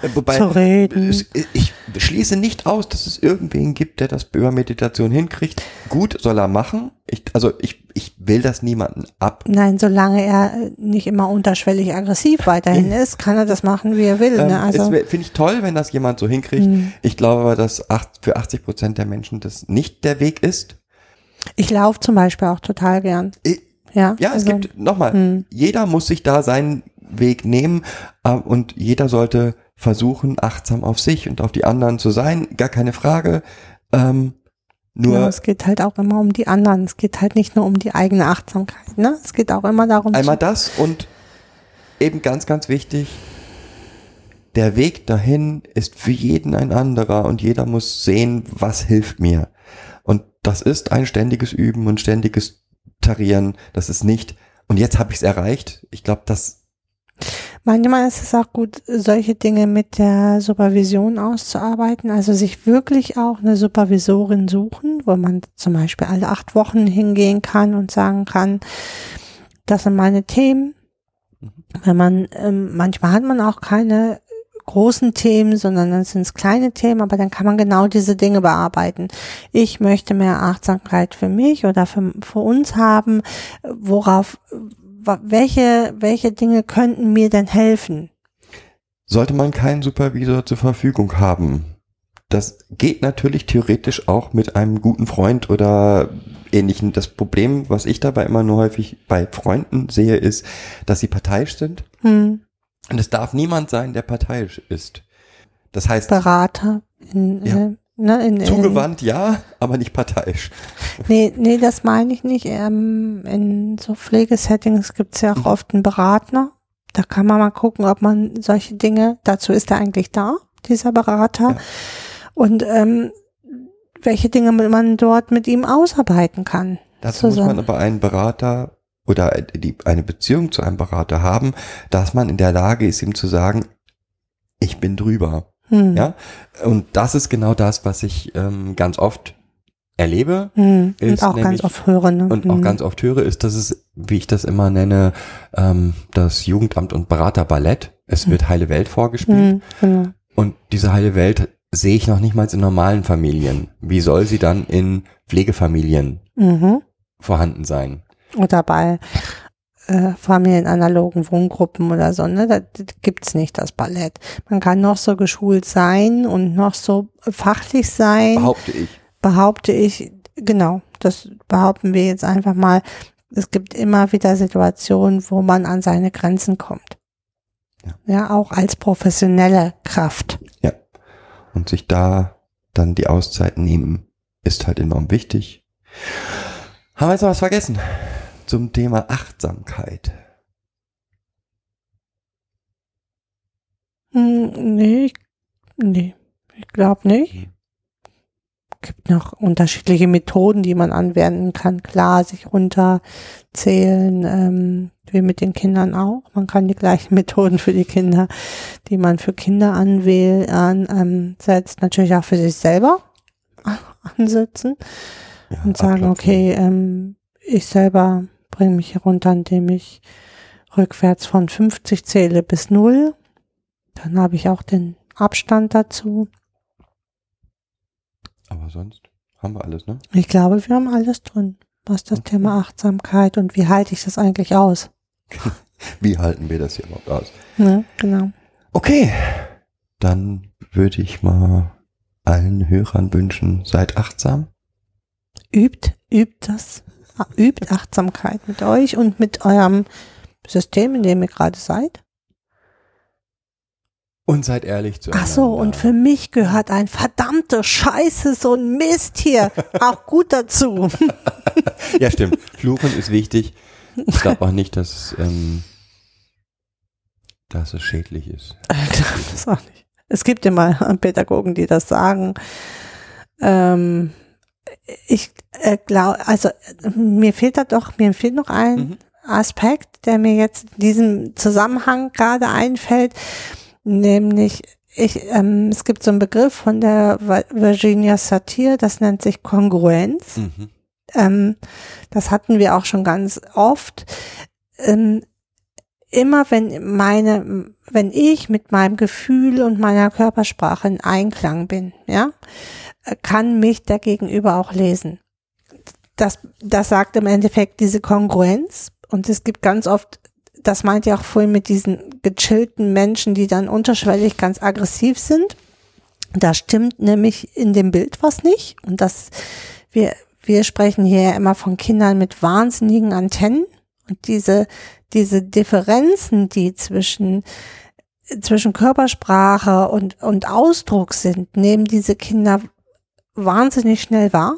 Äh, Wobei, zu reden. ich schließe nicht aus, dass es irgendwen gibt, der das über Meditation hinkriegt. Gut, soll er machen. Ich, also ich, ich will das niemanden ab. Nein, solange er nicht immer unterschwellig aggressiv weiterhin ist, kann er das machen, wie er will. Ähm, ne? Also, es Finde ich toll, wenn das jemand so hinkriegt. Hm. Ich glaube aber, dass acht, für 80 Prozent der Menschen das nicht der Weg ist. ich laufe zum Beispiel auch total gern. Ich- Ja, Ja, es also, gibt, nochmal, hm. jeder muss sich da seinen Weg nehmen äh, und jeder sollte versuchen, achtsam auf sich und auf die anderen zu sein. Gar keine Frage. Ähm, nur ja, es geht halt auch immer um die anderen. Es geht halt nicht nur um die eigene Achtsamkeit. Ne? Es geht auch immer darum, einmal zu, das und eben ganz, ganz wichtig, der Weg dahin ist für jeden ein anderer und jeder muss sehen, was hilft mir. Und das ist ein ständiges Üben und ständiges Tarieren. Das ist nicht, und jetzt habe ich es erreicht. Ich glaube, das manchmal ist es auch gut, solche Dinge mit der Supervision auszuarbeiten. Also sich wirklich auch eine Supervisorin suchen, wo man zum Beispiel alle acht Wochen hingehen kann und sagen kann, das sind meine Themen. Wenn man, ähm, manchmal hat man auch keine großen Themen, sondern dann sind es kleine Themen, aber dann kann man genau diese Dinge bearbeiten. Ich möchte mehr Achtsamkeit für mich oder für, für uns haben. Worauf, welche, welche Dinge könnten mir denn helfen? sollte man keinen Supervisor zur Verfügung haben. Das geht natürlich theoretisch auch mit einem guten Freund oder ähnlichen. Das Problem, was ich dabei immer nur häufig bei Freunden sehe, ist, dass sie parteiisch sind. Hm, Und es darf niemand sein, der parteiisch ist. Das heißt, Berater. In, Ja. äh, ne, in, in, zugewandt ja, aber nicht parteiisch. Nee, nee, das meine ich nicht. Ähm, in so Pflegesettings gibt es ja auch oft einen Berater. Da kann man mal gucken, ob man solche Dinge, dazu ist er eigentlich da, dieser Berater. Ja. Und ähm, welche Dinge man dort mit ihm ausarbeiten kann. Dazu muss man Zusammen. aber einen Berater oder die, eine Beziehung zu einem Berater haben, dass man in der Lage ist, ihm zu sagen, ich bin drüber. Hm. Ja, und das ist genau das, was ich ähm, ganz oft erlebe Hm. Und Ist auch ganz nämlich- oft höre. Ne? und Hm. auch ganz oft höre, ist, dass es, wie ich das immer nenne, ähm, das Jugendamt und Beraterballett. Es wird heile Welt vorgespielt Hm, genau. und diese heile Welt sehe ich noch nicht mal in normalen Familien. Wie soll sie dann in Pflegefamilien Mhm. vorhanden sein? Oder bei äh, familienanalogen Wohngruppen oder so, ne? Da gibt's nicht das Ballett. Man kann noch so geschult sein und noch so fachlich sein. Behaupte ich. behaupte ich, genau, das behaupten wir jetzt einfach mal. Es gibt immer wieder Situationen, wo man an seine Grenzen kommt. Ja. Ja, auch als professionelle Kraft. Und sich da dann die Auszeit nehmen, ist halt enorm wichtig. Haben wir jetzt noch was vergessen? Zum Thema Achtsamkeit. Hm, nee, ich- nee, ich glaube nicht. Gibt noch unterschiedliche Methoden, die man anwenden kann. Klar, sich runterzählen, ähm, wie mit den Kindern auch. Man kann die gleichen *laughs* Methoden für die Kinder, die man für Kinder anwählt, an, ähm, setzt, natürlich auch für sich selber *laughs* ansetzen Ja, und sagen, okay, ähm, ich selber bringe mich hier runter, indem ich rückwärts von 50 zähle bis 0. Dann habe ich auch den Abstand dazu. Aber sonst haben wir alles, ne? Ich glaube, wir haben alles drin, was das Okay. Thema Achtsamkeit und wie halte ich das eigentlich aus? *laughs* Wie halten wir das hier überhaupt aus? Ne? Genau. Okay, dann würde ich mal allen Hörern wünschen, seid achtsam. Übt, übt das, übt Achtsamkeit mit euch und mit eurem System, in dem ihr gerade seid. Und seid ehrlich zu Ach so, und für mich gehört ein verdammte Scheiße, so ein Mist hier *laughs* auch gut dazu. Ja, stimmt. Fluchen ist wichtig. Ich glaube auch nicht, dass, ähm, dass es schädlich ist. Ich glaube das auch nicht. Es gibt immer Pädagogen, die das sagen. Ähm, ich äh, glaube, also äh, mir fehlt da doch, mir fehlt noch ein, Mhm. Aspekt, der mir jetzt in diesem Zusammenhang gerade einfällt, nämlich ich, ähm, es gibt so einen Begriff von der Virginia Satir, das nennt sich Kongruenz. Mhm. Ähm, das hatten wir auch schon ganz oft. Ähm, immer wenn meine, wenn ich mit meinem Gefühl und meiner Körpersprache in Einklang bin, ja, kann mich der Gegenüber auch lesen. Das, das sagt im Endeffekt diese Kongruenz. Und es gibt ganz oft, das meint ihr auch vorhin mit diesen gechillten Menschen, die dann unterschwellig ganz aggressiv sind. Da stimmt nämlich in dem Bild was nicht. Und das, wir, wir sprechen hier immer von Kindern mit wahnsinnigen Antennen. Und diese, diese Differenzen, die zwischen, zwischen Körpersprache und, und Ausdruck sind, nehmen diese Kinder wahnsinnig schnell wahr.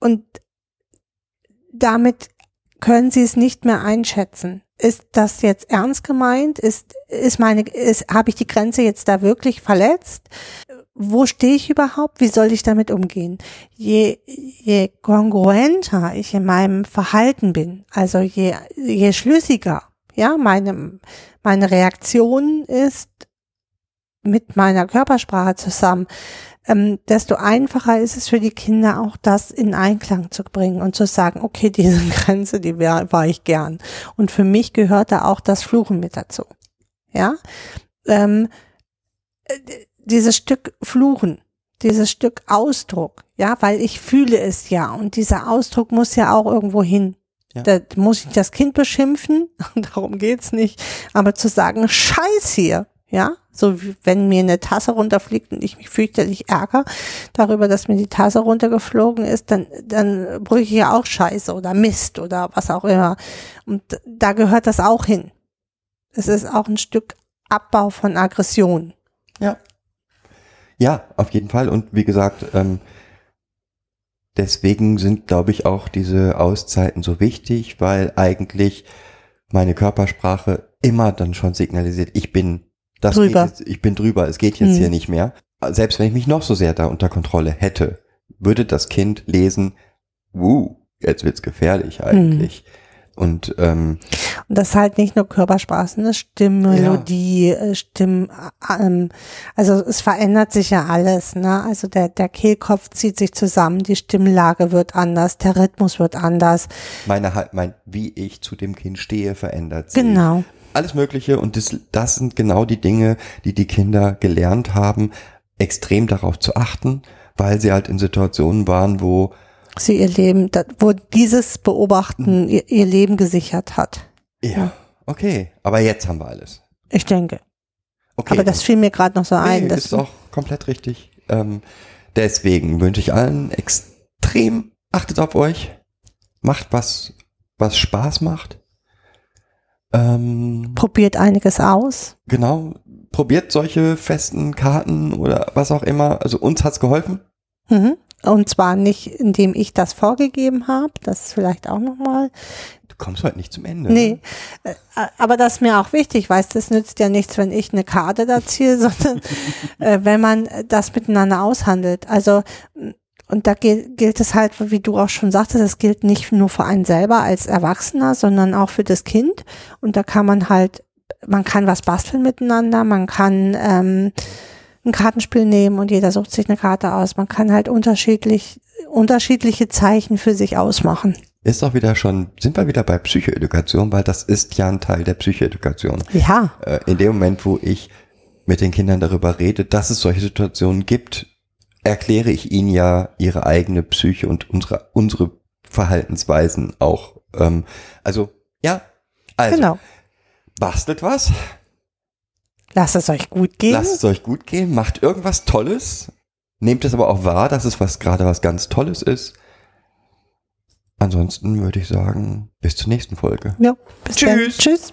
Und damit können sie es nicht mehr einschätzen. Ist das jetzt ernst gemeint? Ist, ist meine, ist, habe ich die Grenze jetzt da wirklich verletzt? Wo stehe ich überhaupt? Wie soll ich damit umgehen? Je, je kongruenter ich in meinem Verhalten bin, also je, je schlüssiger, ja, meine, meine Reaktion ist mit meiner Körpersprache zusammen, ähm, desto einfacher ist es für die Kinder auch das in Einklang zu bringen und zu sagen, okay, *laughs* diese Grenze, die war, war ich gern. Und für mich gehört da auch das Fluchen mit dazu. Ja, ähm, äh, dieses Stück Fluchen, dieses Stück Ausdruck, ja, weil ich fühle es ja und dieser Ausdruck muss ja auch irgendwo hin. Ja. Da muss ich das Kind beschimpfen, *laughs* darum geht's nicht, aber zu sagen, Scheiß hier, ja, so wie wenn mir eine Tasse runterfliegt und ich mich fürchterlich ärgere darüber, dass mir die Tasse runtergeflogen ist, dann, dann brüche ich ja auch Scheiße oder Mist oder was auch immer. Und da gehört das auch hin. Es ist auch ein Stück Abbau von Aggression. Ja. Ja, auf jeden Fall. Und wie gesagt, ähm, deswegen sind, glaube ich, auch diese Auszeiten so wichtig, weil eigentlich meine Körpersprache immer dann schon signalisiert, ich bin das drüber. Jetzt, ich bin drüber, es geht jetzt hm. hier nicht mehr. Selbst wenn ich mich noch so sehr da unter Kontrolle hätte, würde das Kind lesen, wuh, jetzt wird's gefährlich eigentlich. Hm. Und, ähm, und das ist halt nicht nur Körpersprache, ne? Stimmmelodie, ja. Äh, Stimm, ähm, also es verändert sich ja alles, ne? Also der, der Kehlkopf zieht sich zusammen, die Stimmlage wird anders, der Rhythmus wird anders. Meine halt, mein, wie ich zu dem Kind stehe, verändert sich. Genau alles Mögliche und das, das sind genau die Dinge, die die Kinder gelernt haben, extrem darauf zu achten, weil sie halt in Situationen waren, wo sie ihr Leben, wo dieses Beobachten mhm. ihr, ihr Leben gesichert hat. Ja, ja, okay, aber jetzt haben wir alles. Ich denke. Okay. Aber das fiel mir gerade noch so ein. Nee, das ist auch komplett richtig. Ähm, deswegen wünsche ich allen extrem, achtet auf euch, macht was, was Spaß macht ähm, probiert einiges aus. Genau, probiert solche festen Karten oder was auch immer. Also uns hat's geholfen. Mhm. Und zwar nicht, indem ich das vorgegeben habe, das ist vielleicht auch nochmal. Du kommst heute nicht zum Ende. Nee, ne? Äh, aber das ist mir auch wichtig, weißt du, es nützt ja nichts, wenn ich eine Karte da ziehe, *laughs* sondern *laughs* äh, wenn man das miteinander aushandelt. Also und da gilt, gilt es halt, wie du auch schon sagtest, es gilt nicht nur für einen selber als Erwachsener, sondern auch für das Kind. Und da kann man halt, man kann was basteln miteinander, man kann ähm, ein Kartenspiel nehmen und jeder sucht sich eine Karte aus. Man kann halt unterschiedlich, unterschiedliche Zeichen für sich ausmachen. Ist doch wieder schon, sind wir wieder bei Psychoedukation, weil das ist ja ein Teil der Psychoedukation. Ja. Äh, in dem Moment, wo ich mit den Kindern darüber rede, dass es solche Situationen gibt, erkläre ich ihnen ja ihre eigene Psyche und unsere, unsere Verhaltensweisen auch. Ähm, also, ja, also, genau. bastelt was. Lasst es euch gut gehen. Lasst es euch gut gehen, macht irgendwas Tolles. Nehmt es aber auch wahr, dass es was gerade was ganz Tolles ist. Ansonsten würde ich sagen, bis zur nächsten Folge. Ja, bis Tschüss. Dann. Tschüss.